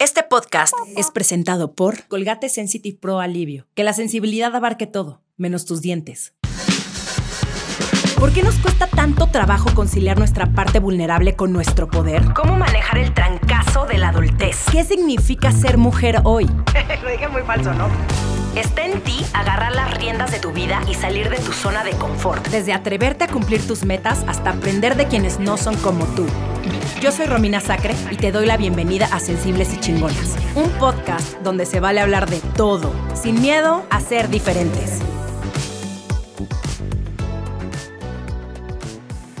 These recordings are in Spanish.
Este podcast es presentado por Colgate Sensitive Pro Alivio. Que la sensibilidad abarque todo, menos tus dientes. ¿Por qué nos cuesta tanto trabajo conciliar nuestra parte vulnerable con nuestro poder? ¿Cómo manejar el trancazo de la adultez? ¿Qué significa ser mujer hoy? Lo dije muy falso, ¿no? Está en ti agarrar las riendas de tu vida y salir de tu zona de confort. Desde atreverte a cumplir tus metas hasta aprender de quienes no son como tú. Yo soy Romina Sacre y te doy la bienvenida a Sensibles y Chingonas, un podcast donde se vale hablar de todo, sin miedo a ser diferentes.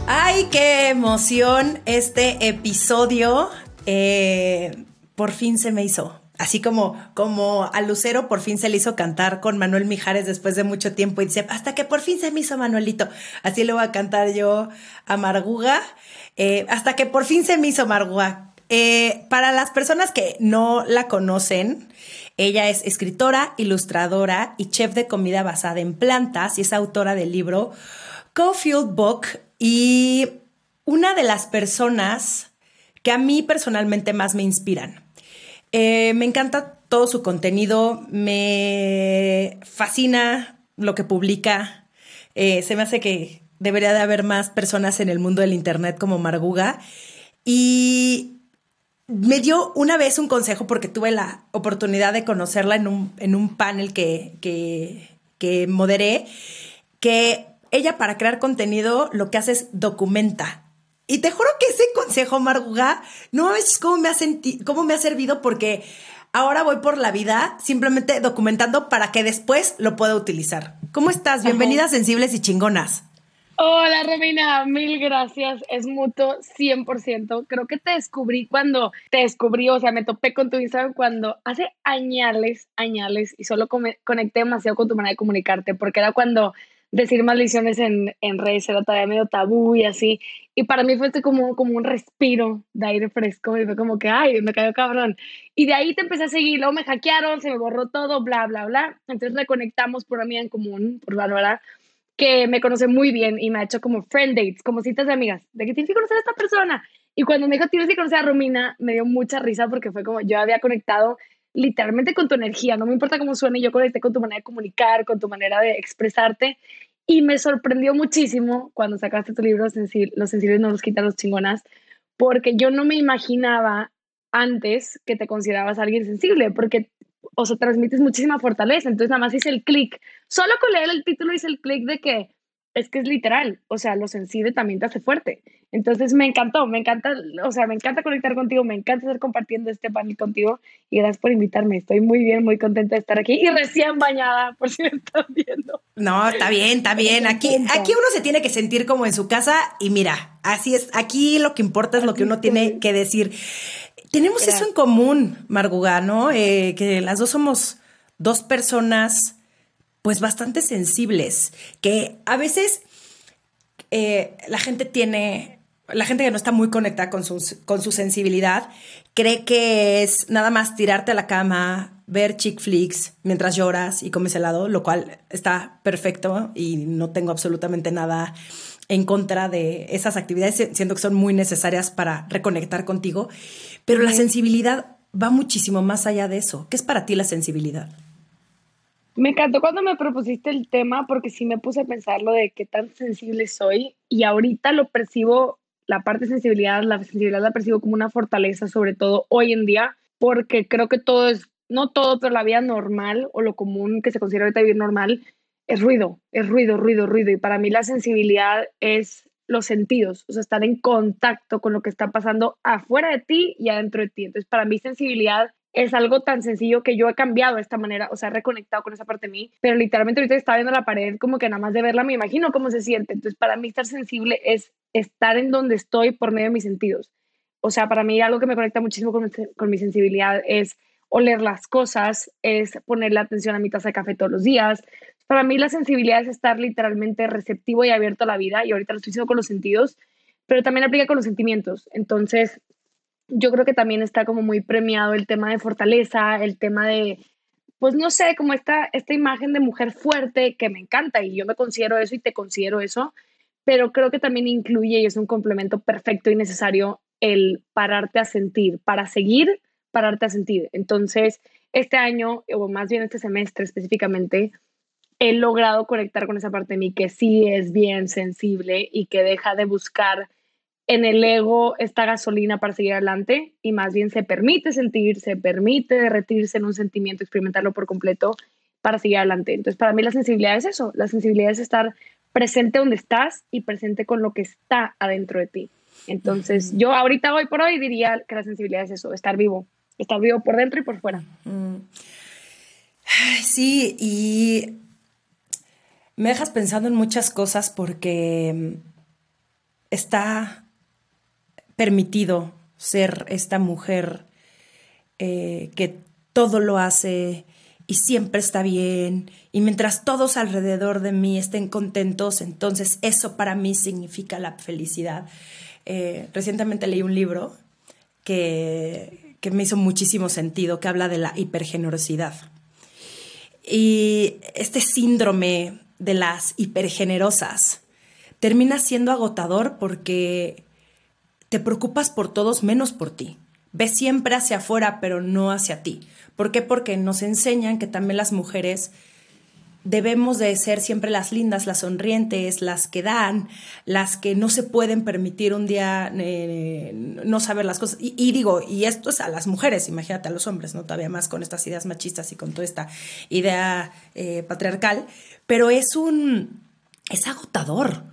¡Ay, qué emoción! Este episodio eh, por fin se me hizo. Así como, como a Lucero por fin se le hizo cantar con Manuel Mijares después de mucho tiempo y dice, hasta que por fin se me hizo Manuelito. Así le voy a cantar yo a Marguga, eh, hasta que por fin se me hizo Marguga. Eh, para las personas que no la conocen, ella es escritora, ilustradora y chef de comida basada en plantas y es autora del libro Co-Fueled Book y una de las personas que a mí personalmente más me inspiran. Eh, me encanta todo su contenido, me fascina lo que publica. Eh, se me hace que debería de haber más personas en el mundo del Internet como Marguga. Y me dio una vez un consejo porque tuve la oportunidad de conocerla en un, panel que, que, que moderé, que ella para crear contenido lo que hace es documenta y te juro que ese consejo, Marguga, no cómo me ha cómo me ha servido porque ahora voy por la vida simplemente documentando para que después lo pueda utilizar. ¿Cómo estás? Bienvenidas sensibles y chingonas. Hola Romina, mil gracias. Es mutuo 100%. Creo que te descubrí cuando te descubrí, o sea, me topé con tu Instagram cuando hace añales, añales, y solo conecté demasiado con tu manera de comunicarte, porque era cuando decir maldiciones en, en redes era todavía medio tabú y así. Y para mí fue como, como un respiro de aire fresco y fue como que, ay, me cayó cabrón. Y de ahí te empecé a seguir, luego me hackearon, se me borró todo, bla, bla, bla. Entonces reconectamos por mí en común, por Bárbara, que me conoce muy bien y me ha hecho como friend dates, como citas de amigas, de que tienes que conocer a esta persona. Y cuando me dijo, tienes que conocer a Romina, me dio mucha risa porque fue como yo había conectado literalmente con tu energía, no me importa cómo suene, yo conecté con tu manera de comunicar, con tu manera de expresarte y me sorprendió muchísimo cuando sacaste tu libro Los sensibles no los quitan los chingonas, porque yo no me imaginaba antes que te considerabas alguien sensible, porque, o sea, transmites muchísima fortaleza, entonces nada más hice el clic, solo con leer el título hice el clic de que es que es literal, o sea, lo sensible también te hace fuerte. Entonces me encantó, me encanta, o sea, me encanta conectar contigo, me encanta estar compartiendo este panel contigo y gracias por invitarme. Estoy muy bien, muy contenta de estar aquí y recién bañada, por si me están viendo. No, está bien, está bien. Aquí, aquí uno se tiene que sentir como en su casa y mira, así es. Aquí lo que importa es lo que uno tiene que decir. Tenemos eso en común, Marguga, ¿no? Eh, que las dos somos dos personas pues bastante sensibles, que a veces eh, la gente tiene, la gente que no está muy conectada con, con su sensibilidad, cree que es nada más tirarte a la cama, ver chick flicks mientras lloras y comes helado, lo cual está perfecto y no tengo absolutamente nada en contra de esas actividades, siento que son muy necesarias para reconectar contigo, pero la sensibilidad va muchísimo más allá de eso. ¿Qué es para ti la sensibilidad? Me encantó cuando me propusiste el tema porque sí me puse a pensar lo de qué tan sensible soy y ahorita lo percibo, la parte de sensibilidad, la sensibilidad la percibo como una fortaleza, sobre todo hoy en día, porque creo que todo es, no todo, pero la vida normal o lo común que se considera ahorita vivir normal es ruido, es ruido, ruido, ruido. Y para mí la sensibilidad es los sentidos, o sea, estar en contacto con lo que está pasando afuera de ti y adentro de ti. Entonces, para mí sensibilidad es algo tan sencillo que yo he cambiado de esta manera, o sea, he reconectado con esa parte de mí, pero literalmente ahorita está viendo la pared como que nada más de verla me imagino cómo se siente. Entonces, para mí estar sensible es estar en donde estoy por medio de mis sentidos. O sea, para mí algo que me conecta muchísimo con, con mi sensibilidad es oler las cosas, es ponerle atención a mi taza de café todos los días. Para mí la sensibilidad es estar literalmente receptivo y abierto a la vida y ahorita lo estoy diciendo con los sentidos, pero también aplica con los sentimientos. Entonces, yo creo que también está como muy premiado el tema de fortaleza, el tema de, pues no sé, como esta, esta imagen de mujer fuerte que me encanta y yo me considero eso y te considero eso, pero creo que también incluye y es un complemento perfecto y necesario el pararte a sentir para seguir para darte a sentir. Entonces, este año, o más bien este semestre específicamente, he logrado conectar con esa parte de mí que sí es bien sensible y que deja de buscar en el ego esta gasolina para seguir adelante y más bien se permite sentir, se permite derretirse en un sentimiento, experimentarlo por completo para seguir adelante. Entonces, para mí la sensibilidad es eso, la sensibilidad es estar presente donde estás y presente con lo que está adentro de ti. Entonces, yo ahorita, hoy por hoy, diría que la sensibilidad es eso, estar vivo, estar vivo por dentro y por fuera. Sí, y me dejas pensando en muchas cosas porque está permitido ser esta mujer eh, que todo lo hace y siempre está bien, y mientras todos alrededor de mí estén contentos, entonces eso para mí significa la felicidad. Eh, recientemente leí un libro que, que me hizo muchísimo sentido, que habla de la hipergenerosidad. Y este síndrome de las hipergenerosas termina siendo agotador porque te preocupas por todos menos por ti. Ves siempre hacia afuera, pero no hacia ti. ¿Por qué? Porque nos enseñan que también las mujeres debemos de ser siempre las lindas, las sonrientes, las que dan, las que no se pueden permitir un día eh, no saber las cosas. Y, digo, y esto es a las mujeres, imagínate a los hombres, ¿no? Todavía más con estas ideas machistas y con toda esta idea eh, patriarcal, pero es un, es agotador,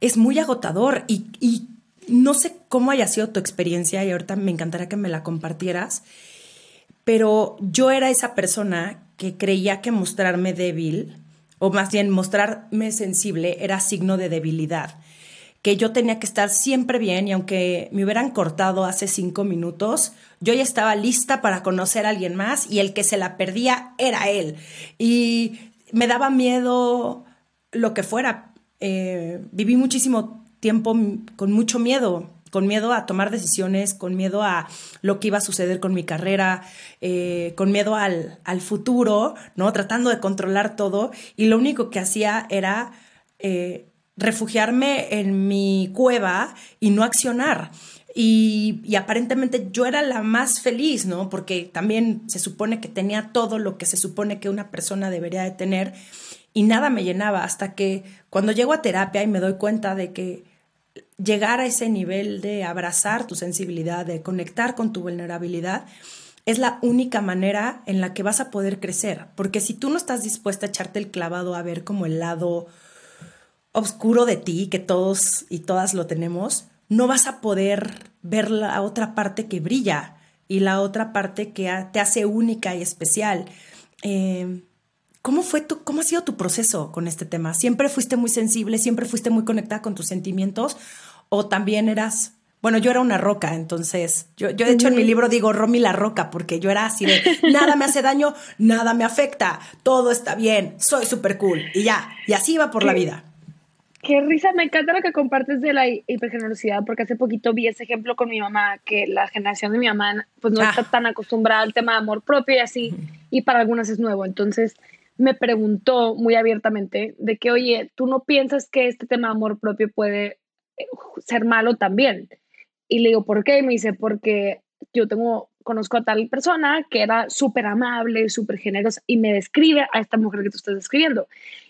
es muy agotador y, y no sé cómo haya sido tu experiencia y ahorita me encantaría que me la compartieras, pero yo era esa persona que creía que mostrarme débil, o más bien mostrarme sensible, era signo de debilidad, que yo tenía que estar siempre bien y aunque me hubieran cortado hace cinco minutos, yo ya estaba lista para conocer a alguien más y el que se la perdía era él. Y me daba miedo lo que fuera. Eh, viví muchísimo tiempo con mucho miedo, con miedo a tomar decisiones, con miedo a lo que iba a suceder con mi carrera, eh, con miedo al, al, futuro, ¿no? Tratando de controlar todo y lo único que hacía era eh, refugiarme en mi cueva y no accionar. Y, y, aparentemente yo era la más feliz, ¿no? Porque también se supone que tenía todo lo que se supone que una persona debería de tener y nada me llenaba hasta que cuando llego a terapia y me doy cuenta de que llegar a ese nivel de abrazar tu sensibilidad, de conectar con tu vulnerabilidad, es la única manera en la que vas a poder crecer. Porque si tú no estás dispuesta a echarte el clavado a ver como el lado oscuro de ti, que todos y todas lo tenemos, no vas a poder ver la otra parte que brilla y la otra parte que te hace única y especial. Eh, ¿Cómo fue tu, cómo ha sido tu proceso con este tema? ¿Siempre fuiste muy sensible, siempre fuiste muy conectada con tus sentimientos o también eras bueno, yo era una roca, entonces yo, yo de hecho en mi libro digo Romy la roca, porque yo era así de nada me hace daño, nada me afecta, todo está bien, soy súper cool y ya, y así iba por la vida. Qué risa, me encanta lo que compartes de la hipergenerosidad, porque hace poquito vi ese ejemplo con mi mamá, que la generación de mi mamá pues no está ah. tan acostumbrada al tema de amor propio y así, y para algunas es nuevo, entonces me preguntó muy abiertamente de que, oye, ¿tú no piensas que este tema de amor propio puede ser malo también? Y le digo, ¿por qué? Y me dice, porque yo tengo, conozco a tal persona que era súper amable, súper generosa y me describe a esta mujer que tú estás describiendo.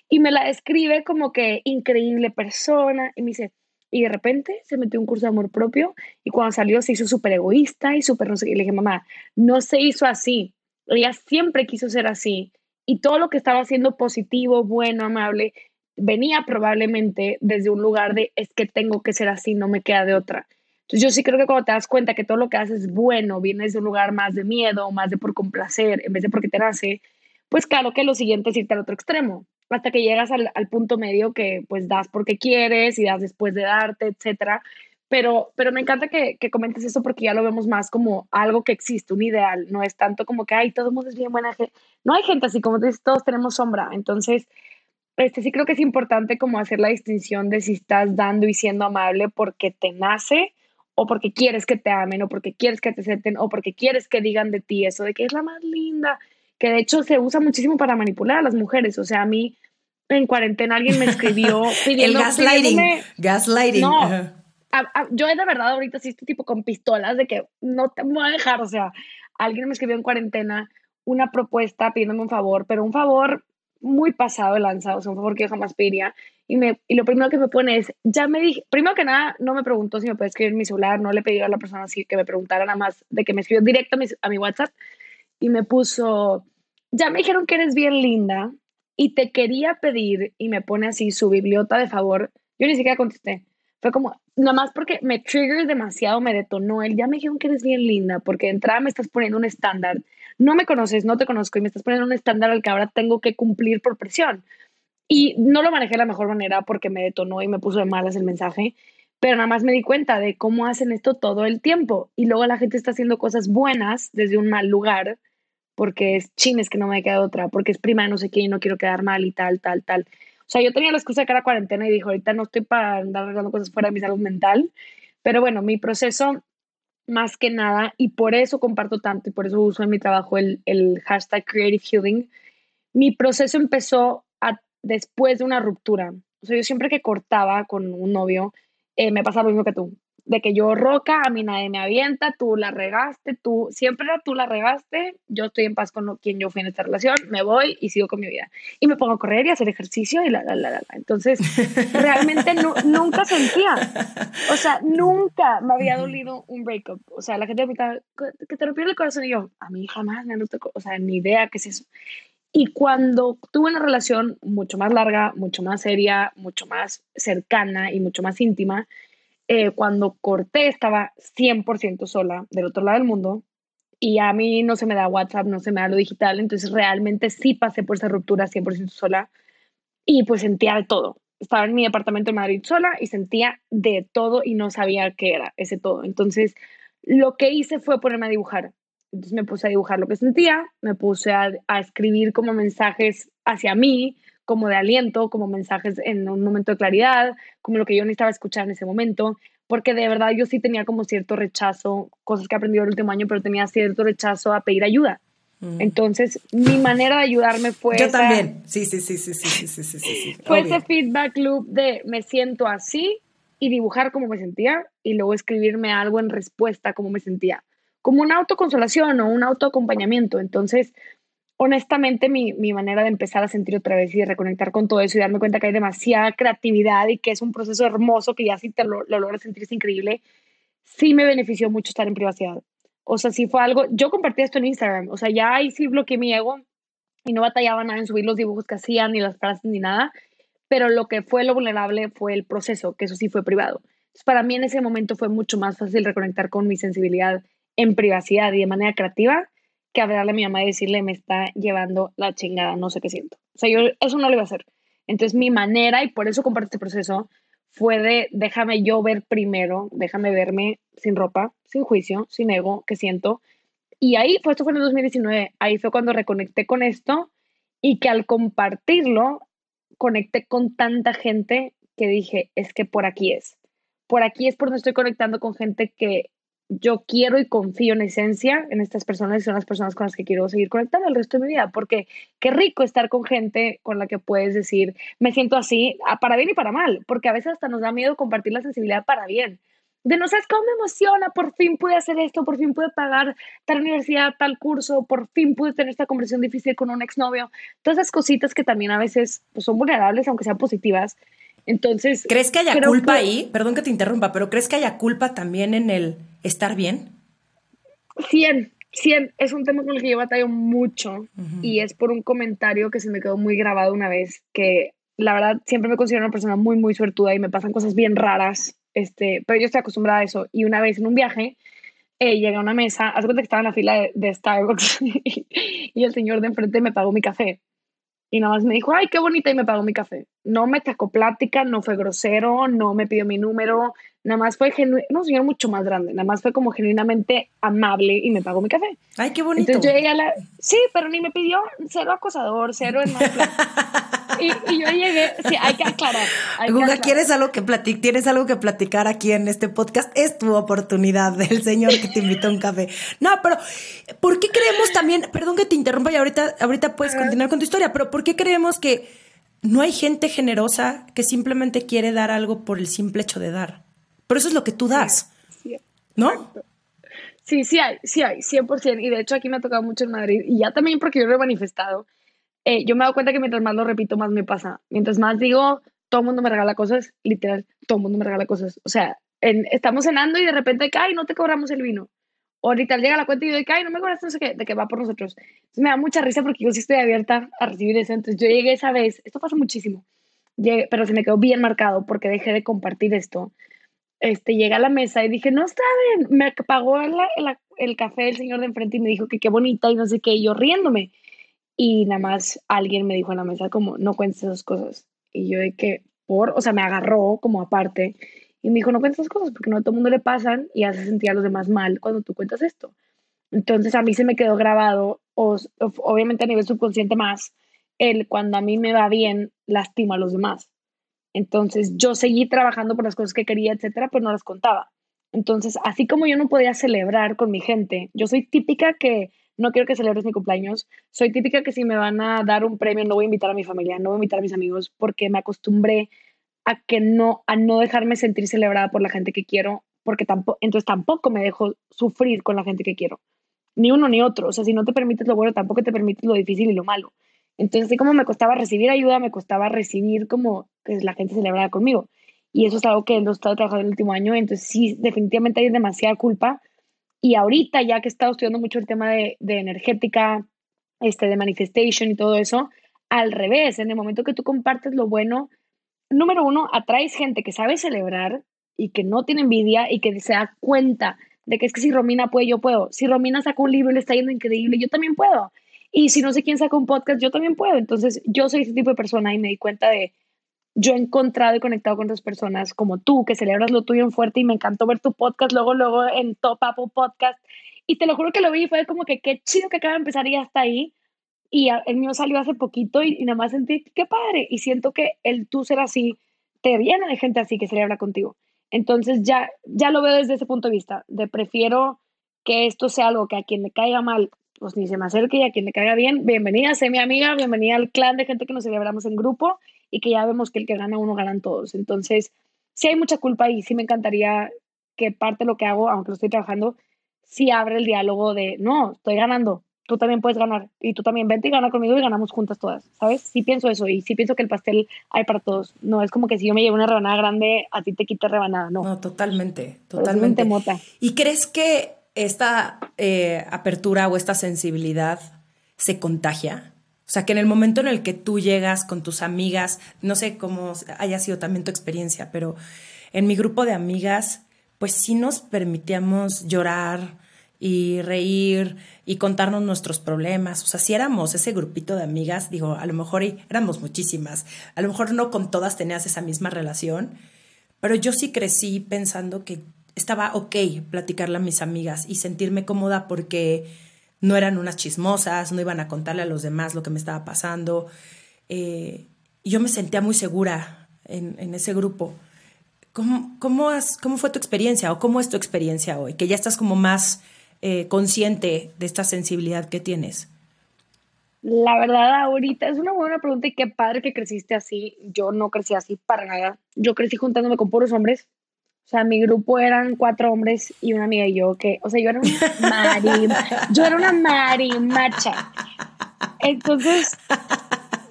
Y me la describe como que increíble persona y me dice, y de repente se metió un curso de amor propio y cuando salió se hizo súper egoísta y súper no sé Y le dije, mamá, no se hizo así. Ella siempre quiso ser así y todo lo que estaba haciendo positivo, bueno, amable, venía probablemente desde un lugar de es que tengo que ser así, no me queda de otra. Entonces yo sí creo que cuando te das cuenta que todo lo que haces es bueno, viene desde un lugar más de miedo, más de por complacer, en vez de porque te nace, pues claro que lo siguiente es irte al otro extremo, hasta que llegas al, al punto medio que pues das porque quieres y das después de darte, etcétera. Pero, pero me encanta que, que, comentes eso porque ya lo vemos más como algo que existe, un ideal, no es tanto como que, ay, todo el mundo es bien buena gente, no hay gente así, como dices, todos tenemos sombra, entonces, este sí creo que es importante como hacer la distinción de si estás dando y siendo amable porque te nace o porque quieres que te amen o porque quieres que te acepten o porque quieres que digan de ti eso, de que es la más linda, que de hecho se usa muchísimo para manipular a las mujeres, o sea, a mí en cuarentena alguien me escribió pidiendo, el gaslighting, gaslighting. No, yo de verdad ahorita sí estoy tipo con pistolas de que no te voy a dejar, o sea, alguien me escribió en cuarentena una propuesta pidiéndome un favor, pero un favor muy pasado de lanzado, o sea, un favor que jamás pediría. Y, me, y lo primero que me pone es, ya me dije, primero que nada, no me preguntó si me puede escribir en mi celular, no le pedí a la persona así que me preguntara nada más, de que me escribió directo a mi, a mi WhatsApp y me puso, ya me dijeron que eres bien linda y te quería pedir, y me pone así su bibliota de favor, yo ni siquiera contesté. Fue como, nada más porque me trigger demasiado, me detonó él. Ya me dijeron que eres bien linda, porque de entrada me estás poniendo un estándar. No me conoces, no te conozco y me estás poniendo un estándar al que ahora tengo que cumplir por presión. Y no lo manejé de la mejor manera porque me detonó y me puso de malas el mensaje, pero nada más me di cuenta de cómo hacen esto todo el tiempo. Y luego la gente está haciendo cosas buenas desde un mal lugar, porque es chines que no me queda otra, porque es prima de no sé quién y no quiero quedar mal y tal, tal, tal. Sea, yo tenía la excusa de que era cuarentena y dijo, ahorita no estoy para andar arreglando cosas fuera de mi salud mental, pero bueno, mi proceso más que nada, y por eso comparto tanto y por eso uso en mi trabajo el, el hashtag Creative Healing, mi proceso empezó después de una ruptura. O sea, yo siempre que cortaba con un novio, eh, me pasaba lo mismo que tú de que yo roca, a mí nadie me avienta, tú la regaste, tú, siempre tú la regaste, yo estoy en paz con quien yo fui en esta relación, me voy y sigo con mi vida. Y me pongo a correr y a hacer ejercicio y la, la, la, la. Entonces, realmente nunca sentía, o sea, nunca me había dolido un breakup. O sea, la gente me preguntaba, ¿que te rompió el corazón? Y yo, a mí jamás me tocó, o sea, ni idea qué es eso. Y cuando tuve una relación mucho más larga, mucho más seria, mucho más cercana y mucho más íntima, eh, cuando corté estaba 100% sola del otro lado del mundo y a mí no se me da WhatsApp, no se me da lo digital, entonces realmente sí pasé por esa ruptura 100% sola y pues sentía todo. Estaba en mi departamento en Madrid sola y sentía de todo y no sabía qué era ese todo. Entonces lo que hice fue ponerme a dibujar. Entonces me puse a dibujar lo que sentía, me puse a escribir como mensajes hacia mí, como de aliento, como mensajes en un momento de claridad, como lo que yo necesitaba escuchar en ese momento, porque de verdad yo sí tenía como cierto rechazo, cosas que he aprendido el último año, pero tenía cierto rechazo a pedir ayuda. Mm. Entonces, mi manera de ayudarme fue. Yo esa, también. Sí, sí, sí, sí, sí, sí, sí, sí. sí. Fue Obvio. ese feedback loop de me siento así y dibujar cómo me sentía y luego escribirme algo en respuesta cómo me sentía. Como una autoconsolación o un autoacompañamiento. Entonces, honestamente mi, manera de empezar a sentir otra vez y de reconectar con todo eso y darme cuenta que hay demasiada creatividad y que es un proceso hermoso que ya si te lo, lo logras sentir es increíble, sí me benefició mucho estar en privacidad. O sea, sí fue algo, yo compartí esto en Instagram, o sea, ya ahí sí bloqueé mi ego y no batallaba nada en subir los dibujos que hacían, ni las frases, ni nada, pero lo que fue lo vulnerable fue el proceso, que eso sí fue privado. Entonces, para mí en ese momento fue mucho más fácil reconectar con mi sensibilidad en privacidad y de manera creativa que hablarle a mi mamá y decirle, me está llevando la chingada, no sé qué siento. O sea, yo eso no lo iba a hacer. Entonces, mi manera, y por eso comparto este proceso, fue de déjame yo ver primero, déjame verme sin ropa, sin juicio, sin ego, qué siento. Y ahí fue, esto fue en el 2019, ahí fue cuando reconecté con esto y que al compartirlo, conecté con tanta gente que dije, es que por aquí es. Por aquí es por donde estoy conectando con gente que yo quiero y confío en esencia en estas personas y son las personas con las que quiero seguir conectando el resto de mi vida, porque qué rico estar con gente con la que puedes decir, me siento así, para bien y para mal, porque a veces hasta nos da miedo compartir la sensibilidad para bien. De no sabes cómo me emociona, por fin pude hacer esto, por fin pude pagar tal universidad, tal curso, por fin pude tener esta conversación difícil con un exnovio. Todas esas cositas que también a veces pues, son vulnerables, aunque sean positivas. Entonces. ¿Crees que haya culpa ahí? Perdón que te interrumpa, pero ¿crees que haya culpa también en el estar bien? 100, 100. Es un tema con el que yo batallo mucho y es por un comentario que se me quedó muy grabado una vez, que la verdad siempre me considero una persona muy, muy suertuda y me pasan cosas bien raras, este, pero yo estoy acostumbrada a eso. Y una vez en un viaje, eh, llegué a una mesa, haz cuenta que estaba en la fila de, Starbucks y el señor de enfrente me pagó mi café. Y nada más me dijo, ay, qué bonita, y me pagó mi café. No me sacó plática, no fue grosero, no me pidió mi número, nada más fue genuino, no, señor mucho más grande, nada más fue como genuinamente amable y me pagó mi café. Ay, qué bonito. Entonces yo llegué a la, sí, pero ni me pidió cero acosador, cero en más y, y, yo llegué, sí, hay que aclarar. Guga, ¿quieres algo que platic tienes algo que platicar aquí en este podcast? Es tu oportunidad del señor que te invitó a un café. No, pero ¿por qué creemos también, perdón que te interrumpa y ahorita, ahorita puedes continuar con tu historia, pero ¿por qué creemos que no hay gente generosa que simplemente quiere dar algo por el simple hecho de dar? Pero eso es lo que tú das, ¿no? Sí, sí hay, sí hay, 100%. Y de hecho aquí me ha tocado mucho en Madrid. Y ya también porque yo lo he manifestado. Eh, yo me dado cuenta que mientras más lo repito, más me pasa. Mientras más digo, todo el mundo me regala cosas, literal, todo el mundo me regala cosas. O sea, estamos cenando y de repente, ay, no te cobramos el vino. O ahorita llega la cuenta y yo de ay, no me cobraste, no sé qué, de que va por nosotros. Entonces me da mucha risa porque yo sí estoy abierta a recibir eso. Entonces yo llegué esa vez, esto pasa muchísimo, llegué, pero se me quedó bien marcado porque dejé de compartir esto. Este, llegué a la mesa y dije, no está bien, me pagó el, el, café el señor de enfrente y me dijo que qué bonita y no sé qué, y yo riéndome. Y nada más alguien me dijo en la mesa como, no cuentes esas cosas. Y yo de que, por, o sea, me agarró como aparte y me dijo, no cuentes esas cosas porque no a todo el mundo le pasan y hace sentir a los demás mal cuando tú cuentas esto. Entonces a mí se me quedó grabado, o, obviamente a nivel subconsciente más, el cuando a mí me va bien, lastima a los demás. Entonces yo seguí trabajando por las cosas que quería, etcétera, pero no las contaba. Entonces, así como yo no podía celebrar con mi gente, yo soy típica que no quiero que celebres mi cumpleaños, soy típica que si me van a dar un premio no voy a invitar a mi familia, no voy a invitar a mis amigos porque me acostumbré a que no a no dejarme sentir celebrada por la gente que quiero, porque tampoco entonces tampoco me dejo sufrir con la gente que quiero. Ni uno ni otro, o sea, si no te permites lo bueno, tampoco te permites lo difícil y lo malo. Entonces, así como me costaba recibir ayuda, me costaba recibir como que la gente celebrara conmigo. Y eso es algo que he estado trabajando el último año. Entonces, sí, definitivamente hay demasiada culpa. Y ahorita, ya que he estado estudiando mucho el tema de, de energética, este, de manifestation y todo eso, al revés, en el momento que tú compartes lo bueno, número uno, atraes gente que sabe celebrar y que no tiene envidia y que se da cuenta de que es que si Romina puede, yo puedo. Si Romina sacó un libro y le está yendo increíble, yo también puedo. Y si no sé quién saca un podcast, yo también puedo. Entonces, yo soy ese tipo de persona y me di cuenta de, yo he encontrado y conectado con otras personas como tú, que celebras lo tuyo en fuerte y me encantó ver tu podcast luego, luego en Top Apple Podcast. Y te lo juro que lo vi y fue como que qué chido que acaba de empezar y ya está ahí. Y el mío salió hace poquito y, nada más sentí, qué padre. Y siento que el tú ser así te llena de gente así que celebra contigo. Entonces ya, ya lo veo desde ese punto de vista, de prefiero que esto sea algo que a quien le caiga mal pues ni se me acerque y a quien le caiga bien, bienvenida, sé mi amiga, bienvenida al clan de gente que nos celebramos en grupo y que ya vemos que el que gana uno ganan todos. Entonces, sí hay mucha culpa y sí me encantaría que parte de lo que hago, aunque lo estoy trabajando, sí abre el diálogo de, no, estoy ganando, tú también puedes ganar y tú también vente y gana conmigo y ganamos juntas todas, ¿sabes? Sí pienso eso y sí pienso que el pastel hay para todos. No es como que si yo me llevo una rebanada grande, a ti te quita rebanada, no. No, totalmente, totalmente. Mota. ¿Y crees que esta eh, apertura o esta sensibilidad se contagia. Sea, que en el momento en el que tú llegas con tus amigas, no sé cómo haya sido también tu experiencia, pero en mi grupo de amigas, pues sí nos permitíamos llorar y reír y contarnos nuestros problemas. O sea, si éramos ese grupito de amigas, digo, a lo mejor éramos muchísimas, a lo mejor no con todas tenías esa misma relación, pero yo sí crecí pensando que estaba ok platicarle a mis amigas y sentirme cómoda porque no eran unas chismosas, no iban a contarle a los demás lo que me estaba pasando. Eh, yo me sentía muy segura en, ese grupo. ¿Cómo, cómo, ¿Cómo, fue tu experiencia o cómo es tu experiencia hoy? Que ya estás como más eh, consciente de esta sensibilidad que tienes. La verdad, ahorita es una buena pregunta y qué padre que creciste así. Yo no crecí así para nada. Yo crecí juntándome con puros hombres. O sea, mi grupo eran cuatro hombres y una amiga y yo, que, o sea, yo era una mari, yo era una marimacha. Entonces,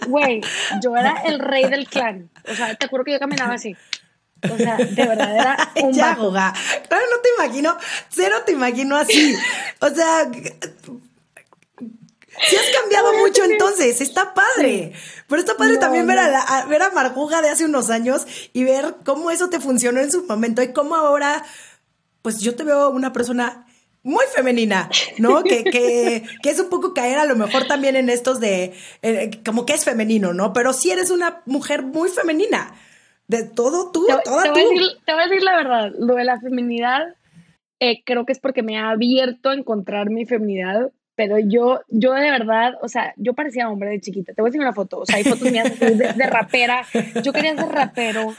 güey, yo era el rey del clan. O sea, te acuerdo que yo caminaba así. O sea, de verdad era un ya, Claro, no te imagino, cero te imagino así. O sea, Sí has cambiado mucho entonces, está padre. Pero está padre también ver a, ver a de hace unos años y ver cómo eso te funcionó en su momento y cómo ahora, pues yo te veo una persona muy femenina, ¿no? que, que, que, es un poco caer a lo mejor también en estos de, eh, como que es femenino, ¿no? Pero sí eres una mujer muy femenina. De todo tú, te, toda te Voy a decir, te voy a decir la verdad, lo de la feminidad eh, creo que es porque me ha abierto a encontrar mi feminidad pero yo, yo de verdad, o sea, yo parecía hombre de chiquita. Te voy a decir una foto, o sea, hay fotos mías de, rapera. Yo quería ser rapero.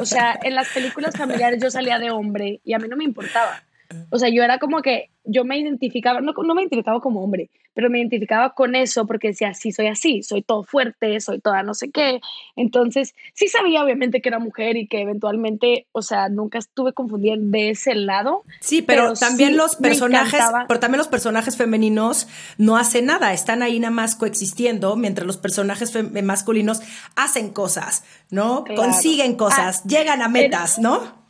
O sea, en las películas familiares yo salía de hombre y a mí no me importaba. O sea, yo era como que yo me identificaba, no, no me identificaba como hombre, pero me identificaba con eso porque decía, sí, soy así, soy todo fuerte, soy toda no sé qué. Entonces, sí sabía obviamente que era mujer y que eventualmente, o sea, nunca estuve confundida de ese lado. Sí, pero, también los personajes, pero también los personajes femeninos no hacen nada, están ahí nada más coexistiendo, mientras los personajes masculinos hacen cosas, ¿no? Consiguen cosas, ah, llegan a metas, ¿no?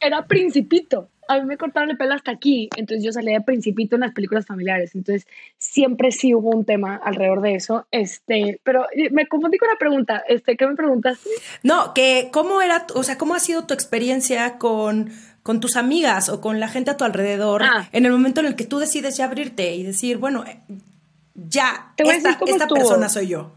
Era principito a mí me cortaron el pelo hasta aquí, entonces yo salía de principito en las películas familiares, entonces siempre sí hubo un tema alrededor de eso, este, pero eh, me confundí con la pregunta, este, ¿qué me preguntaste? No, que cómo era, o sea, cómo ha sido tu experiencia con, con tus amigas o con la gente a tu alrededor ah. en el momento en el que tú decides ya abrirte y decir, bueno, eh, ya, esta, esta persona soy yo.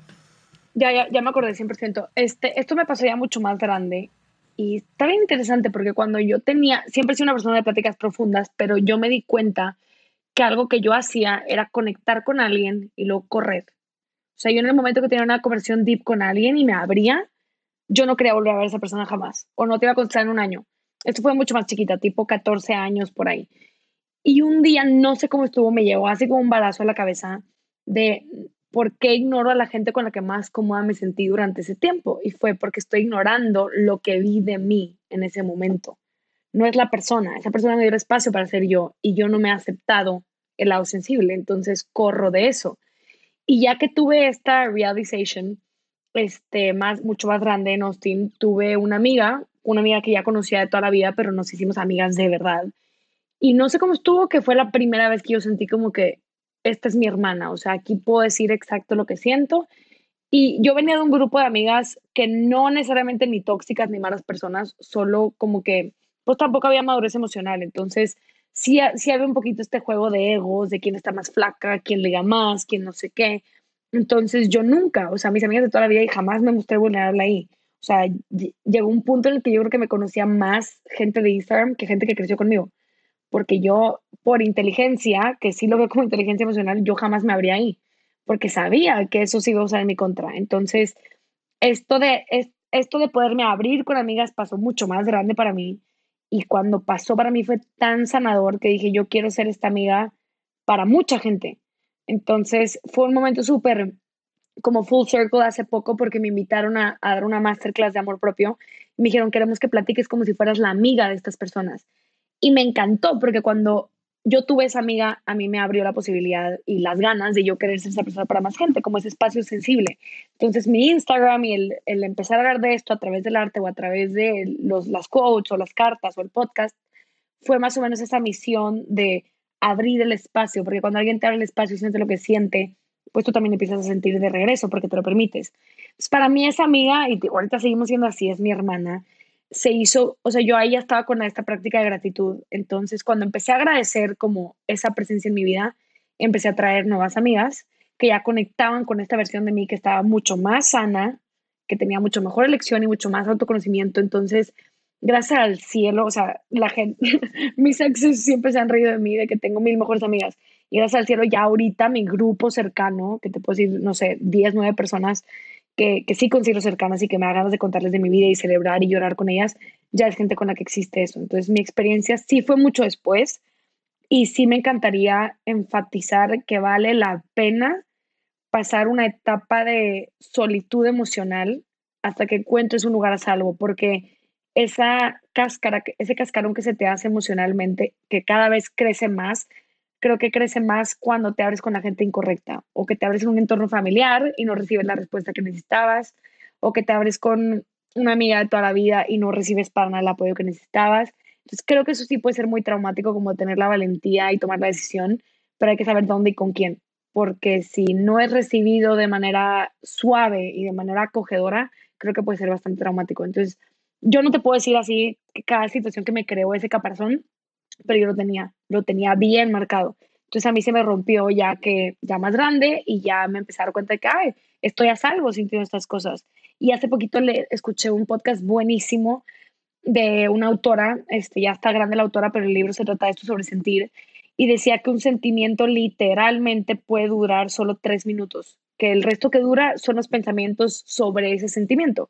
Ya, ya, ya me acordé 100%. Este, esto me pasó ya mucho más grande y está bien interesante porque cuando yo tenía, siempre he sido una persona de pláticas profundas, pero yo me di cuenta que algo que yo hacía era conectar con alguien y luego correr. O sea, yo en el momento que tenía una conversión deep con alguien y me abría, yo no quería volver a ver a esa persona jamás. O no te iba a contestar en un año. Esto fue mucho más chiquita, tipo 14 años por ahí. Y un día, no sé cómo estuvo, me llegó así como un balazo a la cabeza de ¿por qué ignoro a la gente con la que más cómoda me sentí durante ese tiempo? Y fue porque estoy ignorando lo que vi de mí en ese momento. No es la persona, esa persona me dio espacio para ser yo y yo no me he aceptado el lado sensible, entonces corro de eso. Y ya que tuve esta realization, este, más, mucho más grande en Austin, tuve una amiga, una amiga que ya conocía de toda la vida, pero nos hicimos amigas de verdad. Y no sé cómo estuvo, que fue la primera vez que yo sentí como que esta es mi hermana, o sea, aquí puedo decir exacto lo que siento. Y yo venía de un grupo de amigas que no necesariamente ni tóxicas ni malas personas, solo como que, pues tampoco había madurez emocional. Entonces, sí, sí había un poquito este juego de egos, de quién está más flaca, quién liga más, quién no sé qué. Entonces, yo nunca, o sea, mis amigas de toda la vida y jamás me mostré vulnerable ahí. O sea, llegó un punto en el que yo creo que me conocía más gente de Instagram que gente que creció conmigo porque yo, por inteligencia, que sí lo veo como inteligencia emocional, yo jamás me abría ahí, porque sabía que eso sí iba a usar en mi contra. Entonces, esto de, esto de poderme abrir con amigas pasó mucho más grande para mí. Y cuando pasó para mí fue tan sanador que dije, yo quiero ser esta amiga para mucha gente. Entonces, fue un momento súper como full circle hace poco porque me invitaron a, a dar una masterclass de amor propio. Me dijeron, queremos que platiques como si fueras la amiga de estas personas. Y me encantó porque cuando yo tuve esa amiga, a mí me abrió la posibilidad y las ganas de yo querer ser esa persona para más gente, como ese espacio sensible. Entonces mi Instagram y el, el empezar a hablar de esto a través del arte o a través de los, las quotes o las cartas o el podcast, fue más o menos esa misión de abrir el espacio, porque cuando alguien te abre el espacio y siente lo que siente, pues tú también empiezas a sentir de regreso porque te lo permites. Pues para mí esa amiga, y ahorita seguimos siendo así, es mi hermana, se hizo, o sea, yo ahí ya estaba con esta práctica de gratitud. Entonces, cuando empecé a agradecer como esa presencia en mi vida, empecé a traer nuevas amigas que ya conectaban con esta versión de mí que estaba mucho más sana, que tenía mucho mejor elección y mucho más autoconocimiento. Entonces, gracias al cielo, o sea, la gente, mis exes siempre se han reído de mí, de que tengo mil mejores amigas. Y gracias al cielo, ya ahorita mi grupo cercano, que te puedo decir, no sé, 10, 9 personas, que, que sí considero cercanas y que me da ganas de contarles de mi vida y celebrar y llorar con ellas, ya es gente con la que existe eso. Entonces mi experiencia sí fue mucho después y sí me encantaría enfatizar que vale la pena pasar una etapa de solitud emocional hasta que encuentres un lugar a salvo, porque esa cáscara, ese cascarón que se te hace emocionalmente, que cada vez crece más, creo que crece más cuando te abres con la gente incorrecta o que te abres en un entorno familiar y no recibes la respuesta que necesitabas o que te abres con una amiga de toda la vida y no recibes para nada el apoyo que necesitabas. Entonces creo que eso sí puede ser muy traumático como tener la valentía y tomar la decisión, pero hay que saber dónde y con quién, porque si no es recibido de manera suave y de manera acogedora, creo que puede ser bastante traumático. Entonces yo no te puedo decir así que cada situación que me creó ese caparazón pero yo lo tenía, lo tenía bien marcado. Entonces a mí se me rompió ya que ya más grande y ya me empecé a dar cuenta de que, estoy a salvo sintiendo estas cosas. Y hace poquito le escuché un podcast buenísimo de una autora, este, ya está grande la autora, pero el libro se trata de esto sobre sentir, y decía que un sentimiento literalmente puede durar solo tres minutos, que el resto que dura son los pensamientos sobre ese sentimiento.